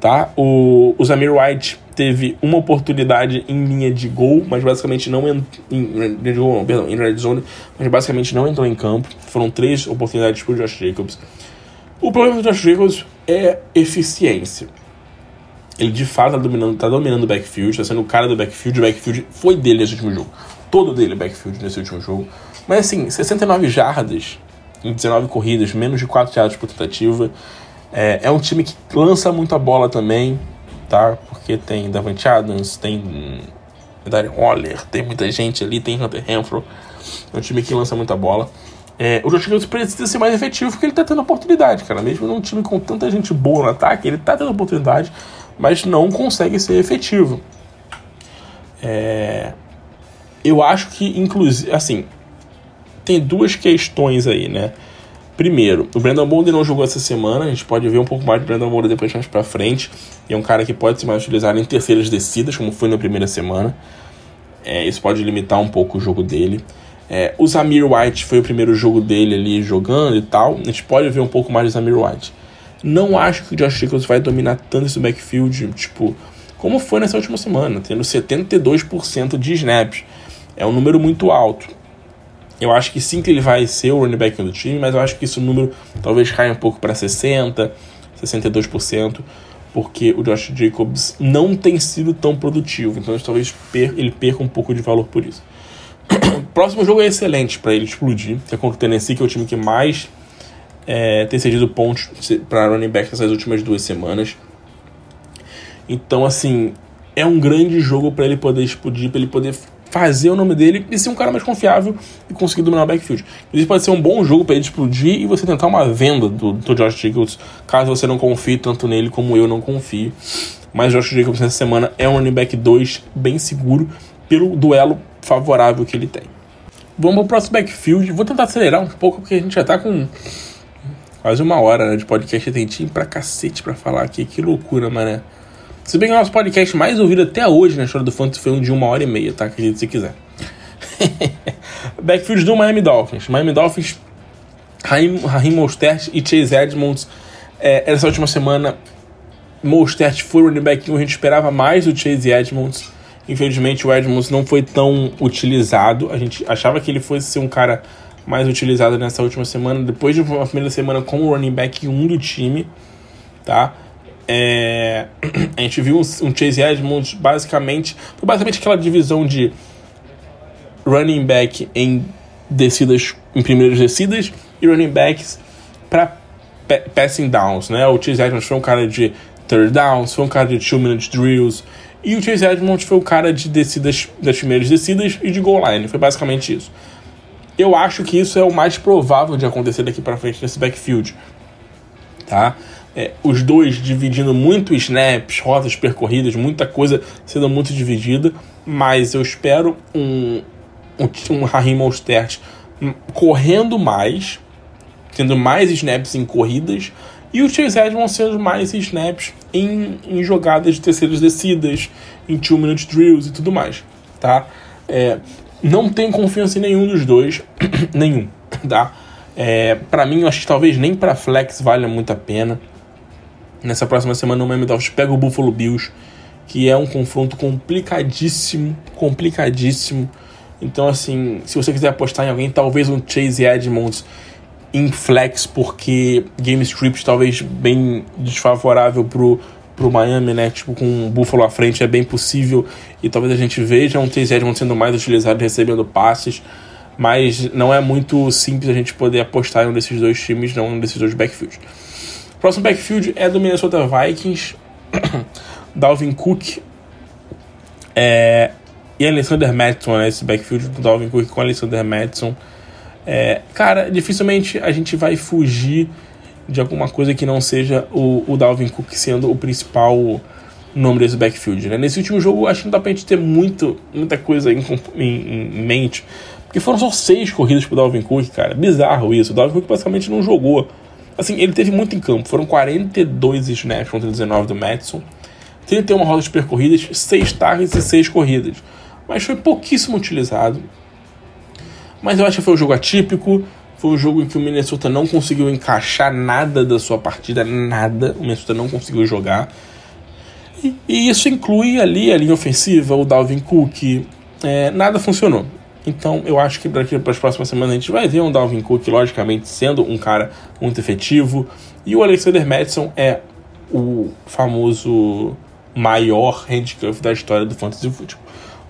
tá? O, o Zamir White teve uma oportunidade em linha de gol, mas basicamente não em, não, perdão, em red zone, mas basicamente não entrou em campo. Foram três oportunidades para o Josh Jacobs. O problema do Josh Jacobs é eficiência. Ele de fato tá dominando, tá dominando o backfield, tá sendo o cara do backfield. O backfield foi dele nesse último jogo. Todo dele é backfield nesse último jogo. Mas assim, 69 jardas em 19 corridas, menos de 4 jardas por tentativa. É, é um time que lança muito a bola também, tá? Porque tem Davante Adams, tem Darren Waller, tem muita gente ali, tem Hunter Renfro. É um time que lança muita bola. É, o Josh Jacobs precisa ser mais efetivo porque ele tá tendo oportunidade, cara. Mesmo num time com tanta gente boa no ataque, ele tá tendo oportunidade mas não consegue ser efetivo. É... eu acho que, inclusive, assim, tem duas questões aí, né? Primeiro, o Brandon Bolden não jogou essa semana, a gente pode ver um pouco mais do Brandon Bolden depois mais pra frente. E é um cara que pode ser mais utilizado em terceiras descidas, como foi na primeira semana. É, isso pode limitar um pouco o jogo dele. É, o Zamir White foi o primeiro jogo dele ali jogando e tal. A gente pode ver um pouco mais do Zamir White. Não acho que o Josh Jacobs vai dominar tanto esse backfield, tipo, como foi nessa última semana, tendo 72% de snaps. É um número muito alto. Eu acho que sim que ele vai ser o running back do time, mas eu acho que esse número talvez caia um pouco para 60%, 62%, porque o Josh Jacobs não tem sido tão produtivo, então talvez ele perca um pouco de valor por isso. O próximo jogo é excelente para ele explodir, que é contra o Tennessee, que é o time que mais é, tem cedido pontos para running back nessas últimas duas semanas. Então, assim, é um grande jogo para ele poder explodir, para ele poder fazer o nome dele e ser um cara mais confiável e conseguir dominar o backfield. Isso pode ser um bom jogo para ele explodir e você tentar uma venda do, do Josh Jacobs, caso você não confie tanto nele como eu não confio. Mas Josh Jacobs nessa semana é um running back 2 bem seguro pelo duelo favorável que ele tem. Vamos pro próximo backfield. Vou tentar acelerar um pouco porque a gente já tá com quase uma hora né, de podcast. Time pra cacete pra falar aqui. Que loucura, mané. Se bem que o nosso podcast mais ouvido até hoje na história do Fantasy foi um de uma hora e meia, tá? Acredite se quiser. Backfield do Miami Dolphins. Miami Dolphins, Raheem Mostert e Chase Edmonds. É, essa última semana, Mostert foi o running back que a gente esperava mais do Chase Edmonds. Infelizmente, o Edmonds não foi tão utilizado. A gente achava que ele fosse ser um cara mais utilizado nessa última semana. Depois de uma primeira semana como running back 1 um do time, tá? É, a gente viu um Chase Edmonds basicamente. Foi basicamente aquela divisão de running back em descidas, em primeiras descidas, e running backs para passing downs, né? O Chase Edmonds foi um cara de third downs, foi um cara de two minute drills, e o Chase Edmonds foi o cara de descidas, das primeiras descidas e de goal line. Foi basicamente isso. Eu acho que isso é o mais provável de acontecer daqui para frente nesse backfield, tá? é, os dois dividindo muito snaps, rotas percorridas, muita coisa sendo muito dividida, mas eu espero um, um, um Raheem Mostert correndo mais, tendo mais snaps em corridas, e o Chase Edmonds sendo mais snaps em, em jogadas de terceiras descidas, em two-minute drills e tudo mais, tá? É, não tenho confiança em nenhum dos dois, nenhum, tá? É, para mim, eu acho que talvez nem para flex valha muito a pena. Nessa próxima semana o Miami Dolphins pega o Buffalo Bills, que é um confronto complicadíssimo, complicadíssimo. Então, assim, se você quiser apostar em alguém, talvez um Chase Edmonds em flex, porque game script talvez bem desfavorável pro, pro Miami, né? Tipo, com o Buffalo à frente é bem possível e talvez a gente veja um Chase Edmonds sendo mais utilizado recebendo passes, mas não é muito simples a gente poder apostar em um desses dois times, não um desses dois backfields. Próximo backfield é do Minnesota Vikings. Dalvin Cook é, e Alexander Madison, né? Esse backfield do Dalvin Cook com Alexander Madison. É, cara, dificilmente a gente vai fugir de alguma coisa que não seja o, o Dalvin Cook sendo o principal nome desse backfield. Né? Nesse último jogo, acho que não dá pra gente ter muito, muita coisa em, em, em mente. Porque foram só seis corridas pro Dalvin Cook, cara. Bizarro isso. O Dalvin Cook basicamente não jogou. Assim, ele teve muito em campo. Foram 42 snaps contra 19 do Madison. 31 rodas percorridas, 6 targets e 6 corridas. Mas foi pouquíssimo utilizado. Mas eu acho que foi um jogo atípico. Foi um jogo em que o Minnesota não conseguiu encaixar nada da sua partida, nada. O Minnesota não conseguiu jogar. E, e isso inclui ali a linha ofensiva, o Dalvin Cook. É, nada funcionou. Então eu acho que para as próximas semanas a gente vai ver um Dalvin Cook, logicamente, sendo um cara muito efetivo. E o Alexander Madison é o famoso maior handcuff da história do Fantasy Football.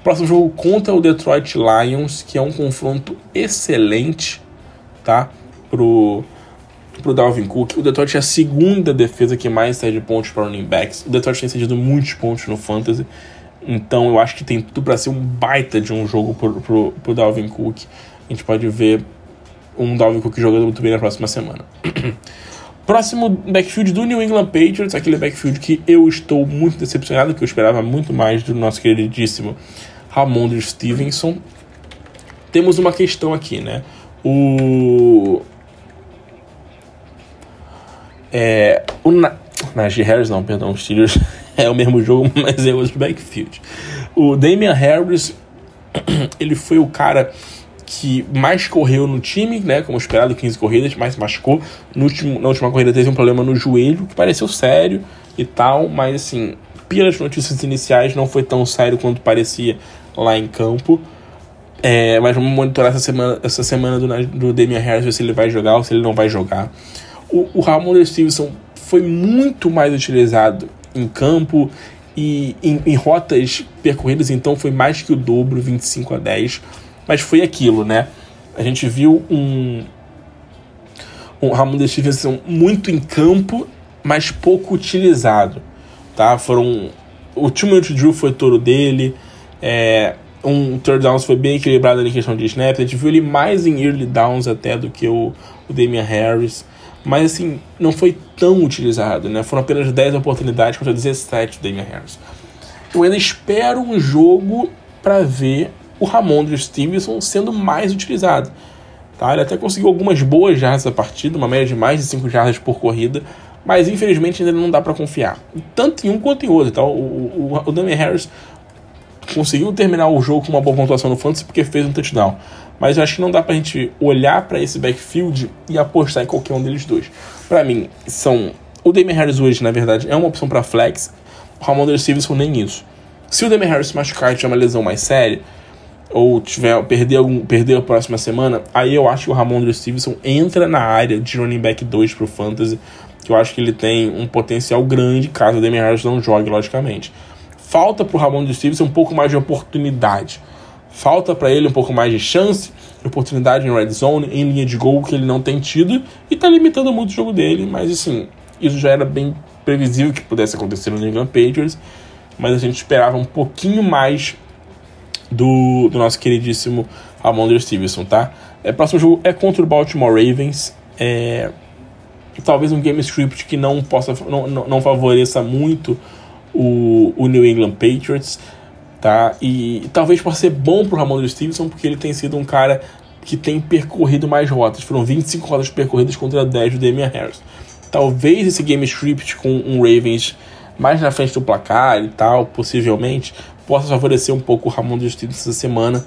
Próximo jogo contra o Detroit Lions, que é um confronto excelente, tá? Pro, pro Dalvin Cook. O Detroit é a segunda defesa que mais cede pontos para running backs. O Detroit tem cedido muitos pontos no Fantasy. Então eu acho que tem tudo para ser um baita de um jogo pro, pro, pro Dalvin Cook. A gente pode ver um Dalvin Cook jogando muito bem na próxima semana. Próximo backfield do New England Patriots, aquele backfield que eu estou muito decepcionado, que eu esperava muito mais do nosso queridíssimo Ramondre Stevenson. temos uma questão aqui, né? O. É, o Na... Najee Harris, não, perdão, os Steelers é o mesmo jogo, mas é outro backfield. O Damian Harris, ele foi o cara que mais correu no time, né? Como esperado, 15 corridas, mais machucou. No último, na última corrida teve um problema no joelho, que pareceu sério e tal, mas assim, pelas notícias iniciais, não foi tão sério quanto parecia lá em campo. É, mas vamos monitorar essa semana, essa semana do, do Damian Harris, ver se ele vai jogar ou se ele não vai jogar. O, o Ramon Stevenson foi muito mais utilizado em campo e em, em, rotas percorridas, então foi mais que o dobro, 25 a 10 mas foi aquilo, né? A gente viu um, um Ramon Stevenson muito em campo, mas pouco utilizado, tá? Foram o minute drill foi todo dele, é, um third downs foi bem equilibrado em questão de snaps, a gente viu ele mais em early downs até do que o, o Damian Harris, mas assim, não foi tão utilizado, né? Foram apenas 10 oportunidades contra 17 do Damian Harris. Eu ainda espero um jogo para ver o Ramondre Stevenson sendo mais utilizado. Tá? Ele até conseguiu algumas boas jardas nessa partida, uma média de mais de 5 jardas por corrida, mas infelizmente ainda não dá para confiar. Tanto em um quanto em outro. Tá? O, o, o Damian Harris conseguiu terminar o jogo com uma boa pontuação no fantasy porque fez um touchdown. Mas eu acho que não dá pra gente olhar para esse backfield e apostar em qualquer um deles dois. Para mim, são. O Damian Harris hoje, na verdade, é uma opção para flex. O Ramon Stevenson nem isso. Se o Damian Harris se machucar e tiver uma lesão mais séria, ou tiver perder algum perder a próxima semana, aí eu acho que o Ramon Stevenson entra na área de running back 2 pro fantasy, que eu acho que ele tem um potencial grande caso o Damian Harris não jogue, logicamente. Falta pro Ramon Stevenson um pouco mais de oportunidade. Falta para ele um pouco mais de chance, oportunidade em red zone, em linha de gol que ele não tem tido e tá limitando muito o jogo dele, mas assim, isso já era bem previsível que pudesse acontecer no New England Patriots, mas a gente esperava um pouquinho mais do, do nosso queridíssimo Ramondre Stevenson, tá? É, próximo jogo é contra o Baltimore Ravens. É, talvez um game script que não possa não, não, não favoreça muito o, o New England Patriots, tá? E, talvez possa ser bom pro Ramondre Stevenson porque ele tem sido um cara que tem percorrido mais rotas. Foram 25 rotas percorridas contra 10 do Damian Harris. Talvez esse game script com um Ravens mais na frente do placar e tal, possivelmente, possa favorecer um pouco o Ramon Justiça essa semana.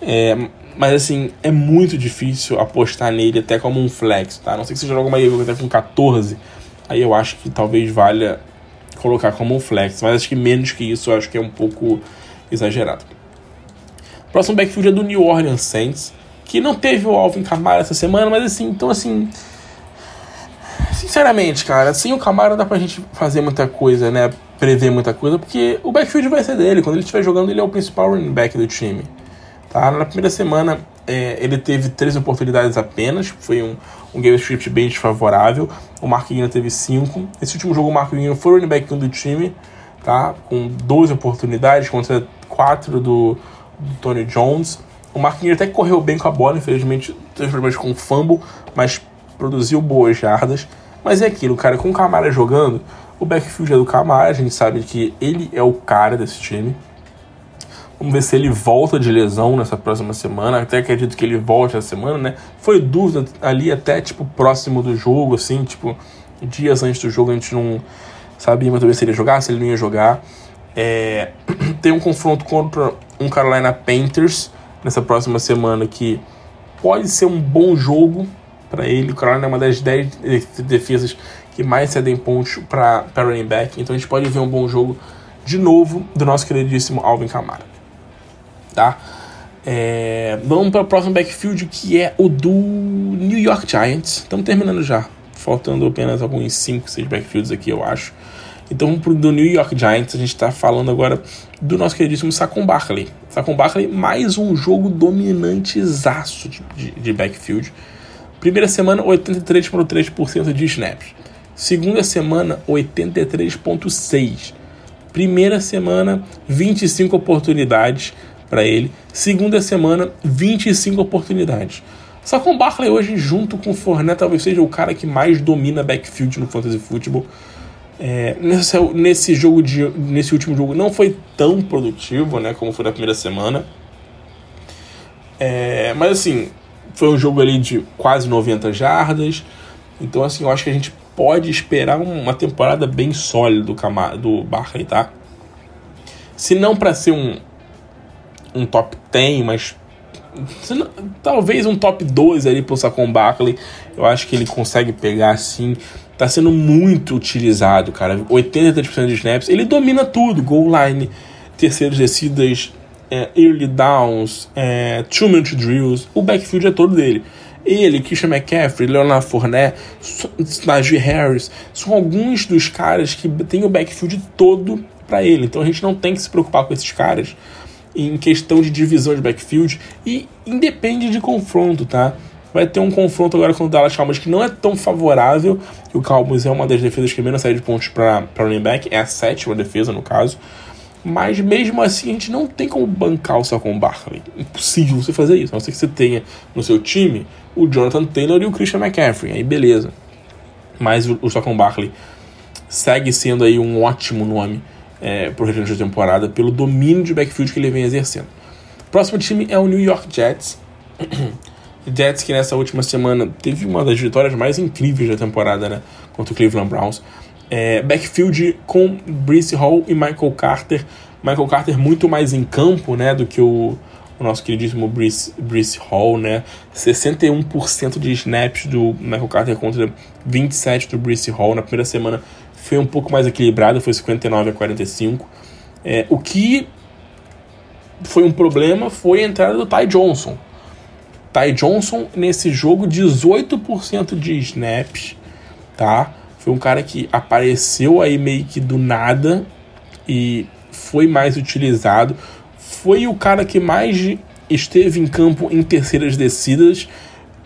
É, mas assim, é muito difícil apostar nele até como um flex, tá? Não sei se você joga uma liga até com 14, aí eu acho que talvez valha colocar como um flex, mas acho que menos que isso eu acho que é um pouco exagerado. Próximo backfield é do New Orleans Saints, que não teve o Alvin Kamara essa semana, mas assim, então assim, sinceramente, cara, sem o Camara dá pra gente fazer muita coisa, né? Prever muita coisa, porque o backfield vai ser dele. Quando ele estiver jogando, ele é o principal running back do time. Tá? Na primeira semana, é, ele teve três oportunidades apenas, foi um, um game script bem desfavorável. O Ingram teve cinco. Esse último jogo, o Ingram foi o running back 1 do time, tá? com 12 oportunidades contra quatro do, do Tony Jones. O Ingram até correu bem com a bola, infelizmente teve problemas com o fumble, mas produziu boas jardas. Mas é aquilo, cara, com o Camara jogando, o backfield é do Camara, a gente sabe que ele é o cara desse time. Vamos ver se ele volta de lesão nessa próxima semana. Até acredito que ele volte essa semana, né? Foi dúvida ali até, tipo, próximo do jogo, assim, tipo, dias antes do jogo a gente não sabia muito bem se ele ia jogar, se ele não ia jogar. É... Tem um confronto contra um Carolina Panthers nessa próxima semana que pode ser um bom jogo para ele. O Carolina é uma das 10 defesas que mais cedem pontos para running back. Então a gente pode ver um bom jogo de novo do nosso queridíssimo Alvin Kamara. Tá? É, vamos para o próximo backfield que é o do New York Giants. Estamos terminando já. Faltando apenas alguns 5, 6 backfields aqui, eu acho. Então pro do New York Giants. A gente está falando agora do nosso queridíssimo Saquon Barkley. Saquon Barkley, mais um jogo dominante de, de, de backfield. Primeira semana, 83,3% de snaps. Segunda semana, 83,6%. Primeira semana, 25 oportunidades para ele. Segunda semana, 25 oportunidades. Só com o Barkley hoje, junto com o Fournette, talvez seja o cara que mais domina backfield no fantasy football. É, nesse, nesse jogo de, nesse último jogo não foi tão produtivo, né, como foi na primeira semana. É, mas assim, foi um jogo ali de quase 90 jardas. Então, assim, eu acho que a gente pode esperar uma temporada bem sólida do, do Barkley, tá? Se não para ser um, um top 10, mas não, talvez um top 12 ali pro Saquon Barkley. Eu acho que ele consegue pegar assim. Tá sendo muito utilizado, cara. 80% de snaps. Ele domina tudo: goal line, terceiros descidas, é, early downs, é, two-minute drills. O backfield é todo dele. Ele, Christian McCaffrey, Leonard Fournette, Najee Harris, são alguns dos caras que tem o backfield todo para ele. Então a gente não tem que se preocupar com esses caras em questão de divisão de backfield e independe de confronto, tá? Vai ter um confronto agora com o Dallas Cowboys que não é tão favorável. O Cowboys é uma das defesas que menos sai de pontos para running back, é a sétima defesa no caso. Mas mesmo assim a gente não tem como bancar o Saquon Barkley. Impossível você fazer isso. A não ser que você tenha no seu time o Jonathan Taylor e o Christian McCaffrey. Aí beleza. Mas o, o Saquon Barkley segue sendo aí um ótimo nome é, pro restante da temporada pelo domínio de backfield que ele vem exercendo. Próximo time é o New York Jets. Jets que nessa última semana teve uma das vitórias mais incríveis da temporada, né? Contra o Cleveland Browns. É, backfield com Brice Hall e Michael Carter. Michael Carter muito mais em campo, né? Do que o, o nosso queridíssimo Brice, Brice Hall, né? 61% de snaps do Michael Carter contra 27% do Brice Hall. Na primeira semana foi um pouco mais equilibrado, foi 59 a 45. É, o que foi um problema foi a entrada do Ty Johnson. Ty Johnson, nesse jogo, 18% de snaps, tá? Foi um cara que apareceu aí meio que do nada e foi mais utilizado. Foi o cara que mais esteve em campo em terceiras descidas.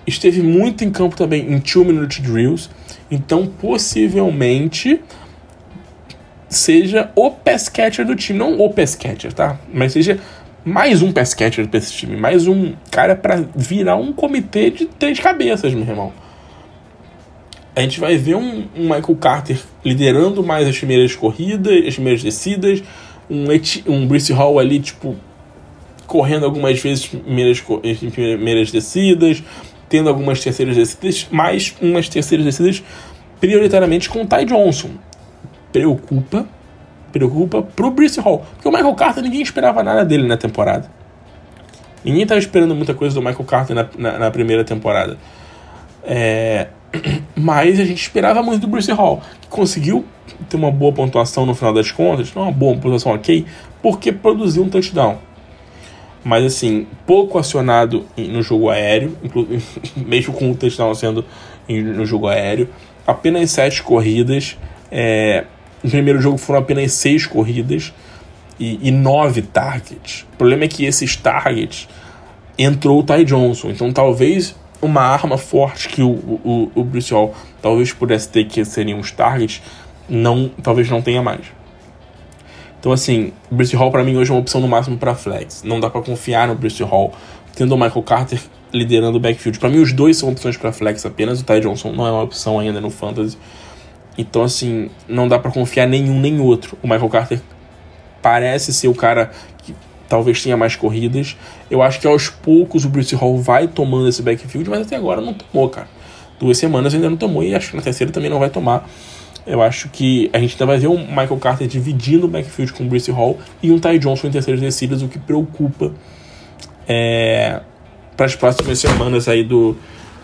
Esteve muito em campo também em two minute drills. Então, possivelmente seja o pass catcher do time, não o pass catcher, tá? Mas seja mais um pass catcher pra esse time, mais um cara para virar um comitê de três cabeças, meu irmão. A gente vai ver um, um Michael Carter liderando mais as primeiras corridas, as primeiras descidas, um, um Brice Hall ali, tipo, correndo algumas vezes primeiras, primeiras descidas, tendo algumas terceiras descidas, mais umas terceiras descidas prioritariamente com o Ty Johnson. Preocupa preocupa pro Brice Hall. Porque o Michael Carter, ninguém esperava nada dele na temporada. Ninguém estava esperando muita coisa do Michael Carter na, na, na primeira temporada. É... Mas a gente esperava muito do Bruce Hall, que conseguiu ter uma boa pontuação no final das contas, uma boa pontuação ok, porque produziu um touchdown. Mas assim, pouco acionado no jogo aéreo, mesmo com o touchdown sendo no jogo aéreo, apenas sete corridas, é, no primeiro jogo foram apenas seis corridas e, e nove targets. O problema é que esses targets entrou o Ty Johnson. Então talvez uma arma forte que o, o, o Bruce Hall talvez pudesse ter que seriam os targets, não, talvez não tenha mais. Então assim, o Bruce Hall para mim hoje é uma opção no máximo para flex. Não dá para confiar no Bruce Hall, tendo o Michael Carter liderando o backfield. Para mim os dois são opções para flex apenas. O Ty Johnson não é uma opção ainda no fantasy. Então, assim, não dá para confiar nenhum nem outro. O Michael Carter parece ser o cara que talvez tenha mais corridas. Eu acho que aos poucos o Bruce Hall vai tomando esse backfield, mas até agora não tomou, cara. Duas semanas ainda não tomou e acho que na terceira também não vai tomar. Eu acho que a gente ainda vai ver o Michael Carter dividindo o backfield com o Bruce Hall e um Ty Johnson em terceiras descidas, o que preocupa é, para as próximas semanas aí do,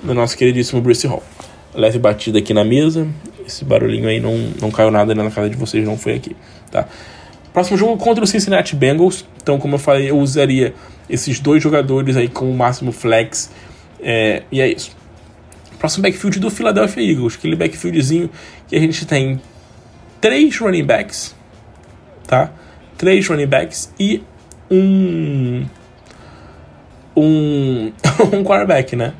do nosso queridíssimo Bruce Hall. Leve batida aqui na mesa. Esse barulhinho aí não, não caiu nada na casa de vocês, não foi aqui, tá? Próximo jogo contra o Cincinnati Bengals. Então, como eu falei, eu usaria esses dois jogadores aí como máximo flex. É, e é isso. Próximo backfield do Philadelphia Eagles. Aquele backfieldzinho que a gente tem três running backs, tá? Três running backs e um um um quarterback, né?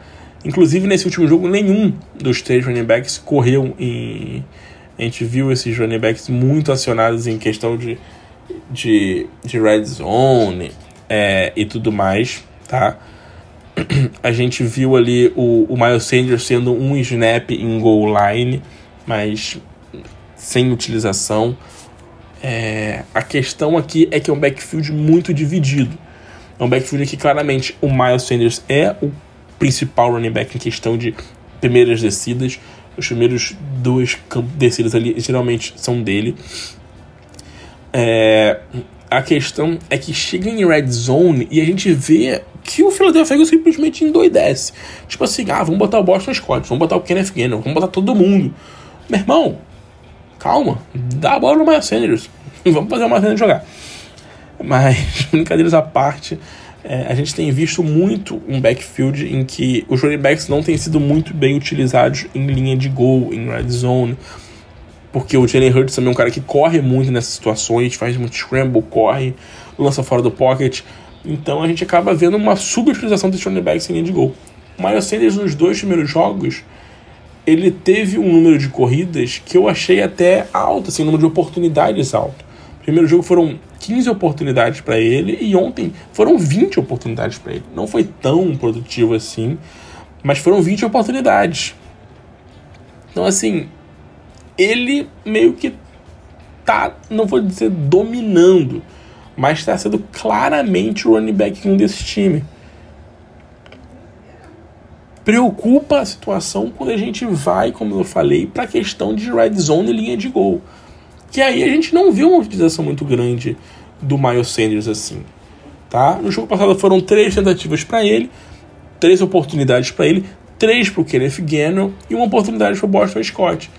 Inclusive, nesse último jogo, nenhum dos três running backs correu em. A gente viu esses running backs muito acionados em questão de, de, de red zone é, e tudo mais, tá? A gente viu ali o, o Miles Sanders sendo um snap em goal line, mas sem utilização. É, a questão aqui é que é um backfield muito dividido. É um backfield que claramente o Miles Sanders é o principal running back em questão de primeiras descidas. Os primeiros duas descidas ali geralmente são dele. É, a questão é que chega em red zone e a gente vê que o Philadelphia Eagles simplesmente endoidece. Tipo assim, ah, vamos botar o Boston Scott, vamos botar o Kenneth Gainwell, vamos botar todo mundo. Meu irmão, calma, dá a bola no Miles Sanders. vamos fazer o Miles Sanders jogar. Mas, brincadeiras à parte, é, a gente tem visto muito um backfield em que os running backs não têm sido muito bem utilizados em linha de gol, em red zone porque o Jalen Hurts também é um cara que corre muito nessas situações, faz muito scramble, corre, lança fora do pocket. Então a gente acaba vendo uma subutilização dos running backs em linha de gol. O Miles Sanders nos dois primeiros jogos, ele teve um número de corridas que eu achei até alto, assim, um número de oportunidades alto. Primeiro jogo foram 15 oportunidades para ele e ontem foram 20 oportunidades para ele. Não foi tão produtivo assim, mas foram 20 oportunidades. Então, assim, ele meio que tá, não vou dizer dominando, mas está sendo claramente o running back 1 desse time. Preocupa a situação quando a gente vai, como eu falei, para a questão de red zone e linha de gol. Que aí a gente não viu uma utilização muito grande do Miles Sanders assim. Tá? No jogo passado foram três tentativas para ele, três oportunidades para ele, três para o Kenneth Gainwell e uma oportunidade para o Boston Scott.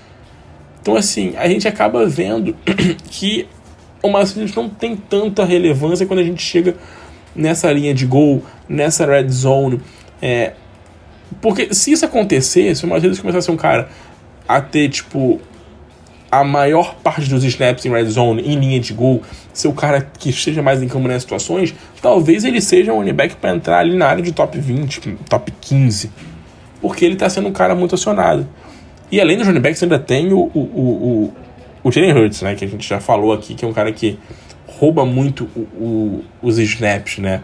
Então, assim, a gente acaba vendo que o Marcelo não tem tanta relevância quando a gente chega nessa linha de gol, nessa red zone. É, porque se isso acontecer, se o Marcelo começar a ser um cara a ter, tipo, a maior parte dos snaps em red zone, em linha de gol, ser o cara que esteja mais em campo nessas situações, talvez ele seja um running back para entrar ali na área de top 20, top 15. Porque ele está sendo um cara muito acionado. E além do running backs, ainda tem o, o, o, o Jalen Hurts, né? Que a gente já falou aqui, que é um cara que rouba muito o, o, os snaps, né?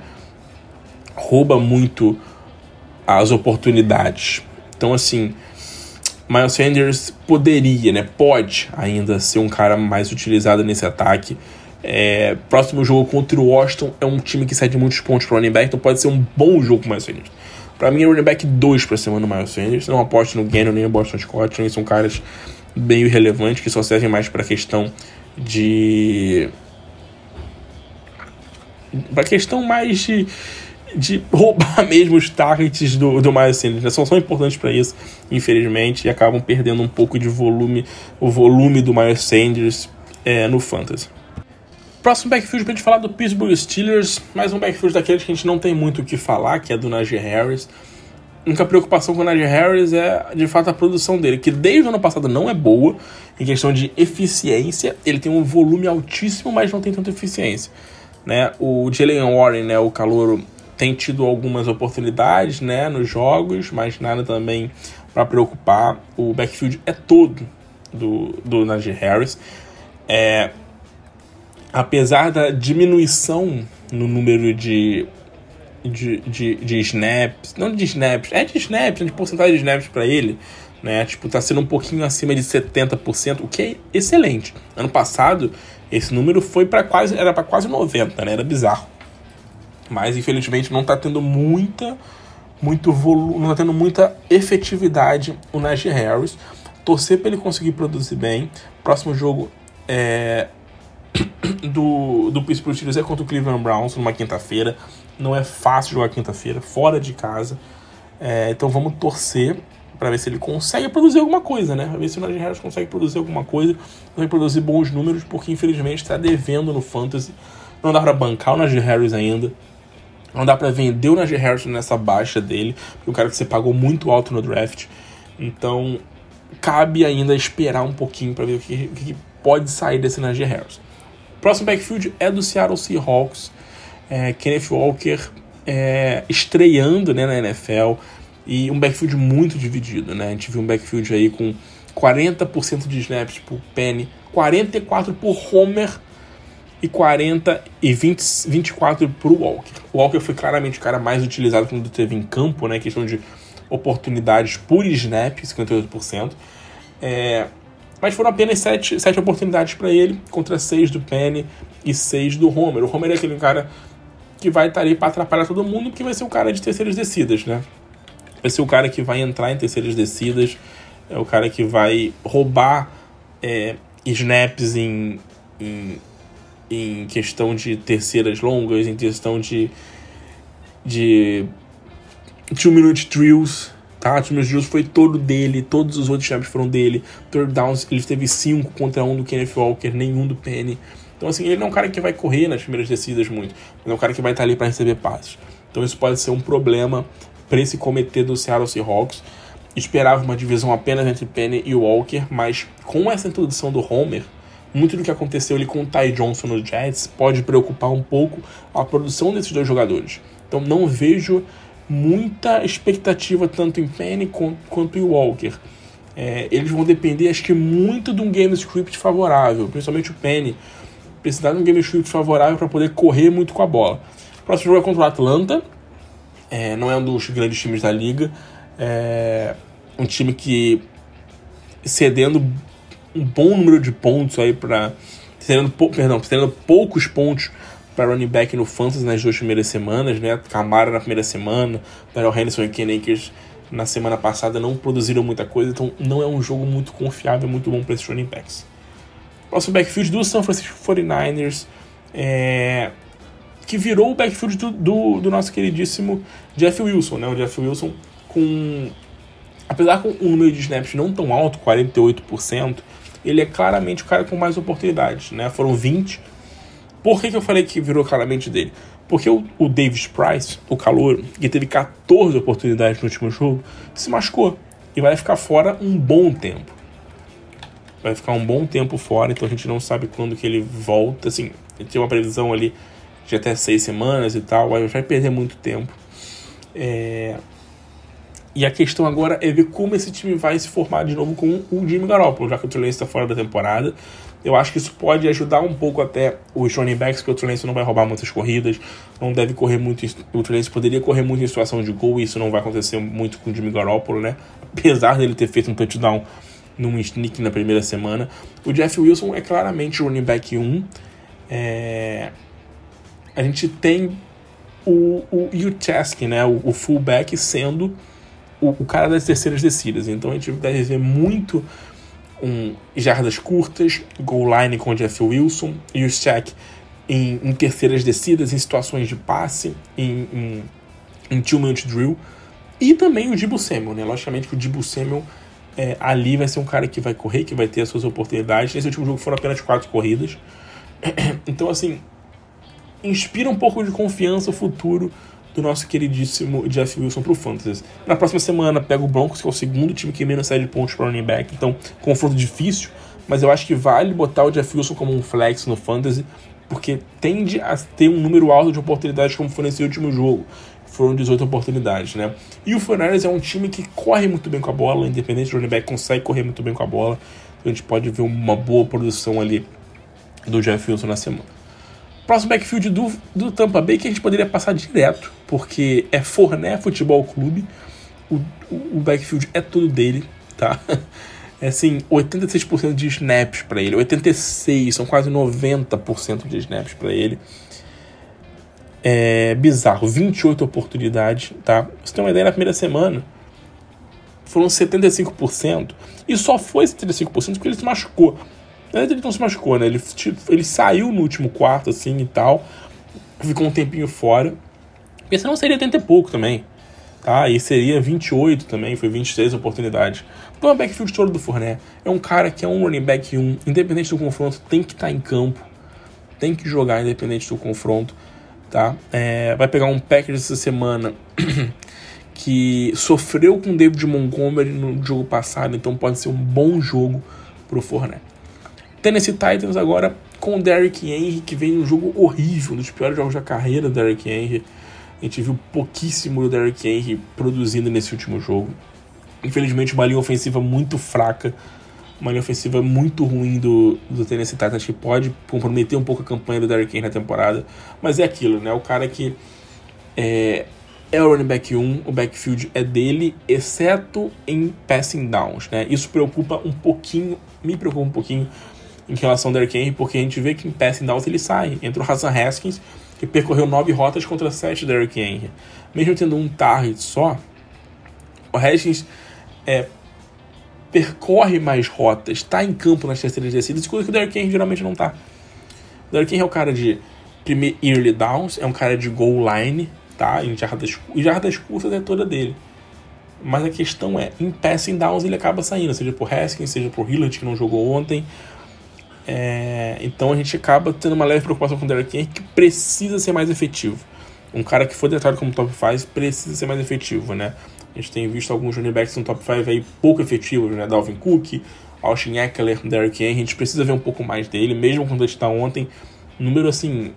Rouba muito as oportunidades. Então, assim, Miles Sanders poderia, né? Pode ainda ser um cara mais utilizado nesse ataque. É, próximo jogo contra o Washington é um time que cede muitos pontos para o running back, então pode ser um bom jogo com o Miles Sanders. Pra mim é running back 2 pra semana no Miles Sanders. Não aposto no Gannon nem no Boston Scott. Eles são caras bem irrelevantes que só servem mais pra questão de. Pra questão mais de, de roubar mesmo os targets do, do Miles Sanders. Né? São, são importantes para isso, infelizmente, e acabam perdendo um pouco de volume, o volume do Miles Sanders é, no Fantasy. Próximo backfield pra gente falar do Pittsburgh Steelers, mais um backfield daqueles que a gente não tem muito o que falar, que é do Najee Harris. Única preocupação com o Najee Harris é, de fato, a produção dele, que desde o ano passado não é boa em questão de eficiência. Ele tem um volume altíssimo, mas não tem tanta eficiência. Né? O Jalen Warren, né, o calouro, tem tido algumas oportunidades né, nos jogos, mas nada também para preocupar. O backfield é todo do, do Najee Harris. É, apesar da diminuição no número de, de, de, de snaps, não de snaps, é de snaps, de porcentagem de snaps para ele, né? Tipo, tá sendo um pouquinho acima de 70%, o que é excelente. Ano passado, esse número foi para quase, era para quase 90, né? Era bizarro. Mas infelizmente não tá tendo muita muito volume, não tá tendo muita efetividade o Najee Harris. Torcer para ele conseguir produzir bem. Próximo jogo é do, do Pittsburgh Steelers é contra o Cleveland Browns numa quinta-feira. Não é fácil jogar quinta-feira, fora de casa. É, então vamos torcer para ver se ele consegue produzir alguma coisa, né? Pra ver se o Najee Harris consegue produzir alguma coisa, consegue produzir bons números, porque infelizmente está devendo no Fantasy. Não dá para bancar o Najee Harris ainda. Não dá para vender o Najee Harris nessa baixa dele, porque o cara que você pagou muito alto no draft. Então, cabe ainda esperar um pouquinho para ver o que, o que pode sair desse Najee Harris. Próximo backfield é do Seattle Seahawks. É, Kenneth Walker é, estreando né, na NFL e um backfield muito dividido. Né? A gente viu um backfield aí com 40% de snaps por Penny, 44% por Homer e 40 e 20, 24 para o Walker. O Walker foi claramente o cara mais utilizado quando teve em campo, né? Questão de oportunidades por snap, 58%. É, mas foram apenas sete, sete oportunidades para ele, contra seis do Penny e seis do Homer. O Homer é aquele cara que vai estar ali para atrapalhar todo mundo, porque vai ser o cara de terceiras descidas, né? Vai ser o cara que vai entrar em terceiras descidas, é o cara que vai roubar é, snaps em, em, em questão de terceiras longas, em questão de, de two-minute drills, tá? Two-minute drills foi todo dele, todos os outros snaps foram dele. Third downs, ele teve cinco contra um do Kenneth Walker, nenhum do Penny. Então, assim, ele não é um cara que vai correr nas primeiras descidas muito, mas é um cara que vai estar ali para receber passes. Então, isso pode ser um problema para esse comitê do Seattle Seahawks. Esperava uma divisão apenas entre Penny e Walker, mas com essa introdução do Homer, muito do que aconteceu ali com o Ty Johnson no Jets pode preocupar um pouco a produção desses dois jogadores. Então, não vejo muita expectativa tanto em Penny quanto em Walker. É, eles vão depender, acho que, muito de um game script favorável, principalmente o Penny precisar de um game script favorável para poder correr muito com a bola. O próximo jogo é contra o Atlanta, é, não é um dos grandes times da liga, é um time que cedendo um bom número de pontos aí para cedendo, perdão, cedendo poucos pontos para running back no fantasy nas duas primeiras semanas, né? Camara na primeira semana, Daryl Henderson e Ken Akers na semana passada não produziram muita coisa, então não é um jogo muito confiável, muito bom para esses running backs. Próximo backfield do San Francisco 49ers, é, que virou o backfield do, do, do, nosso queridíssimo Jeff Wilson, né? O Jeff Wilson com... Apesar com um número de snaps não tão alto, 48%, ele é claramente o cara com mais oportunidades, né? Foram 20. Por que, que eu falei que virou claramente dele? Porque o, o Davis Price, o calor, que teve 14 oportunidades no último jogo, se machucou e vai ficar fora um bom tempo vai ficar um bom tempo fora, então a gente não sabe quando que ele volta. Assim, tem uma previsão ali de até seis semanas e tal, vai perder muito tempo. É... E a questão agora é ver como esse time vai se formar de novo com o Jimmy Garoppolo, já que o Trey está fora da temporada. Eu acho que isso pode ajudar um pouco até os running backs, porque o Trey não vai roubar muitas corridas, não deve correr muito. O Trey poderia correr muito em situação de gol, e isso não vai acontecer muito com o Jimmy Garoppolo, né? Apesar dele ter feito um touchdown num sneak na primeira semana. O Jeff Wilson é claramente running back 1. É... A gente tem o, o Ucheski, né, o, o fullback, sendo o, o, cara das terceiras descidas. Então a gente deve ver muito um, jardas curtas, goal line com o Jeff Wilson, e o Shaq em, em, terceiras descidas, em situações de passe, em, em, em two-minute drill. E também o Dibu Samuel, né? Logicamente que o Dibu Samuel é, ali vai ser um cara que vai correr, que vai ter as suas oportunidades. Nesse último jogo foram apenas quatro corridas. Então, assim, inspira um pouco de confiança o futuro do nosso queridíssimo Jeff Wilson pro Fantasy. Na próxima semana pega o Broncos, que é o segundo time que menos sai de pontos para running back, então confronto difícil, mas eu acho que vale botar o Jeff Wilson como um flex no Fantasy, porque tende a ter um número alto de oportunidades como foi nesse último jogo foram 18 oportunidades, né? E o Fornares é um time que corre muito bem com a bola, independente do running back, consegue correr muito bem com a bola. Então a gente pode ver uma boa produção ali do Jeff Wilson na semana. Próximo backfield do, do Tampa Bay que a gente poderia passar direto, porque é Forné Futebol Clube. O, o, o backfield é tudo dele, tá? É assim, 86% de snaps para ele, 86, são quase 90% de snaps para ele é, bizarro. 28 oportunidades, tá? Você tem uma ideia, na primeira semana foram 75%. E só foi 75% porque ele se machucou. Na verdade, ele não se machucou, né? Ele, ele saiu no último quarto, assim, e tal. Ficou um tempinho fora. Porque senão seria 80 e pouco também. Tá? E seria 28 também, foi 26 oportunidades. Então, é o backfield todo do Fournet. É um cara que é um running back 1, independente do confronto, tem que estar tá em campo. Tem que jogar independente do confronto tá? É, vai pegar um Packers essa semana que sofreu com David Montgomery no jogo passado, então pode ser um bom jogo pro Fournette. Tennessee Titans agora com o Derrick Henry, que vem um jogo horrível, um dos piores jogos da carreira do Derrick Henry. A gente viu pouquíssimo do Derrick Henry produzindo nesse último jogo. Infelizmente, uma linha ofensiva muito fraca uma linha ofensiva muito ruim do, do Tennessee Titans que pode comprometer um pouco a campanha do Derrick Henry na temporada. Mas é aquilo, né? O cara que é, é o running back 1, o backfield é dele, exceto em passing downs, né? Isso preocupa um pouquinho, me preocupa um pouquinho em relação ao Derrick Henry, porque a gente vê que em passing downs ele sai. Entra o Hassan Haskins, que percorreu nove rotas contra sete Derrick Henry. Mesmo tendo um target só, o Haskins é, percorre mais rotas, está em campo nas terceiras descidas, coisa que o Derrick Henry geralmente não está. O Derrick Henry é o cara de primeiro early downs, é um cara de goal line, tá? Em jardas, em jardas curtas é toda dele. Mas a questão é, em passing downs ele acaba saindo, seja por Haskins, seja por Hillard, que não jogou ontem. É, então a gente acaba tendo uma leve preocupação com o Derrick Henry, que precisa ser mais efetivo. Um cara que foi tratado como top 5 precisa ser mais efetivo, né? A gente tem visto alguns running backs no top 5 aí pouco efetivos, né? Dalvin Cook, Austin Eckler, Derrick Henry. A gente precisa ver um pouco mais dele, mesmo quando ele está ontem. Número assim,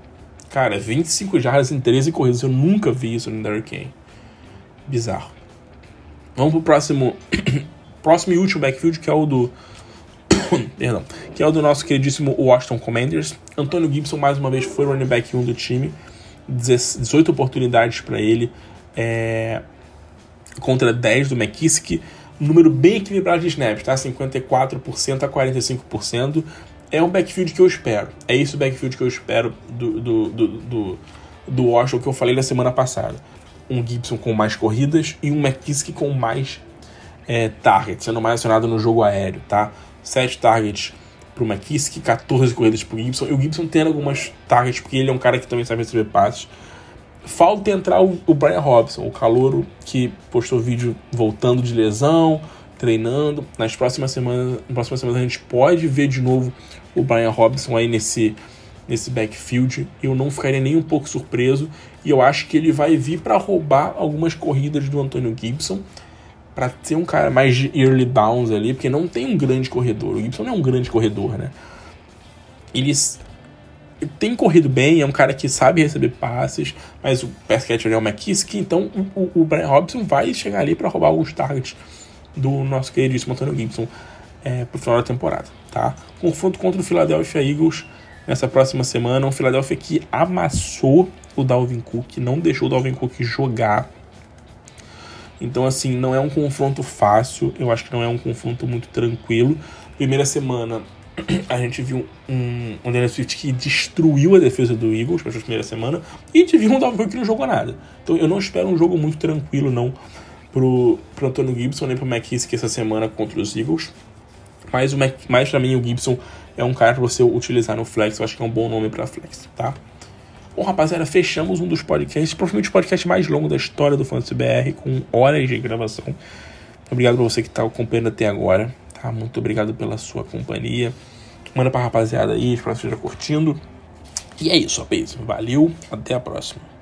cara, 25 jardas em 13 corridas. Eu nunca vi isso no Derrick Henry. Bizarro. Vamos pro próximo, próximo e último backfield, que é o do. Perdão. Que é o do nosso queridíssimo Washington Commanders. Antônio Gibson, mais uma vez, foi running back 1 do time. 18 oportunidades para ele. É, contra 10 do McKissick. número bem equilibrado de snaps, tá? 54% a 45%. É um backfield que eu espero. É esse o backfield que eu espero do, do, do, do, do Washington que eu falei na semana passada um Gibson com mais corridas e um McKissick com mais é, targets, sendo mais acionado no jogo aéreo, tá? 7 targets pro McKissick, 14 corridas pro Gibson, e o Gibson tendo algumas targets, porque ele é um cara que também sabe receber passes. Falta entrar o, Brian Robson, o calouro que postou vídeo voltando de lesão, treinando. Nas próximas semanas, nas próximas semanas a gente pode ver de novo o Brian Robson aí nesse nesse backfield. Eu não ficaria nem um pouco surpreso. E eu acho que ele vai vir para roubar algumas corridas do Antônio Gibson. Para ser um cara mais de early downs ali, porque não tem um grande corredor. O Gibson não é um grande corredor, né? Ele tem corrido bem, é um cara que sabe receber passes, mas o pass catcher é o McKissick, então o, o Brian Robson vai chegar ali para roubar alguns targets do nosso queridíssimo Antônio Gibson é, pro final da temporada, tá? Confronto contra o Philadelphia Eagles nessa próxima semana. Um Philadelphia que amassou o Dalvin Cook, não deixou o Dalvin Cook jogar. Então, assim, não é um confronto fácil. Eu acho que não é um confronto muito tranquilo. Primeira semana, a gente viu um, um Daniel Swift que destruiu a defesa do Eagles para a primeira semana. E a gente viu um Dalvin Cook que não jogou nada. Então, eu não espero um jogo muito tranquilo, não, pro, pro Antônio Gibson nem pro McKissick essa semana contra os Eagles. Mas, o Mac, mais para mim, o Gibson é um cara para você utilizar no Flex. Eu acho que é um bom nome para Flex, tá? Bom, rapaziada, fechamos um dos podcasts, provavelmente o podcast mais longo da história do Fantasy BR, com horas de gravação. Obrigado pra você que tá acompanhando até agora, tá? Muito obrigado pela sua companhia. Manda pra rapaziada aí, espero que esteja curtindo. E é isso, rapaz. Valeu, até a próxima.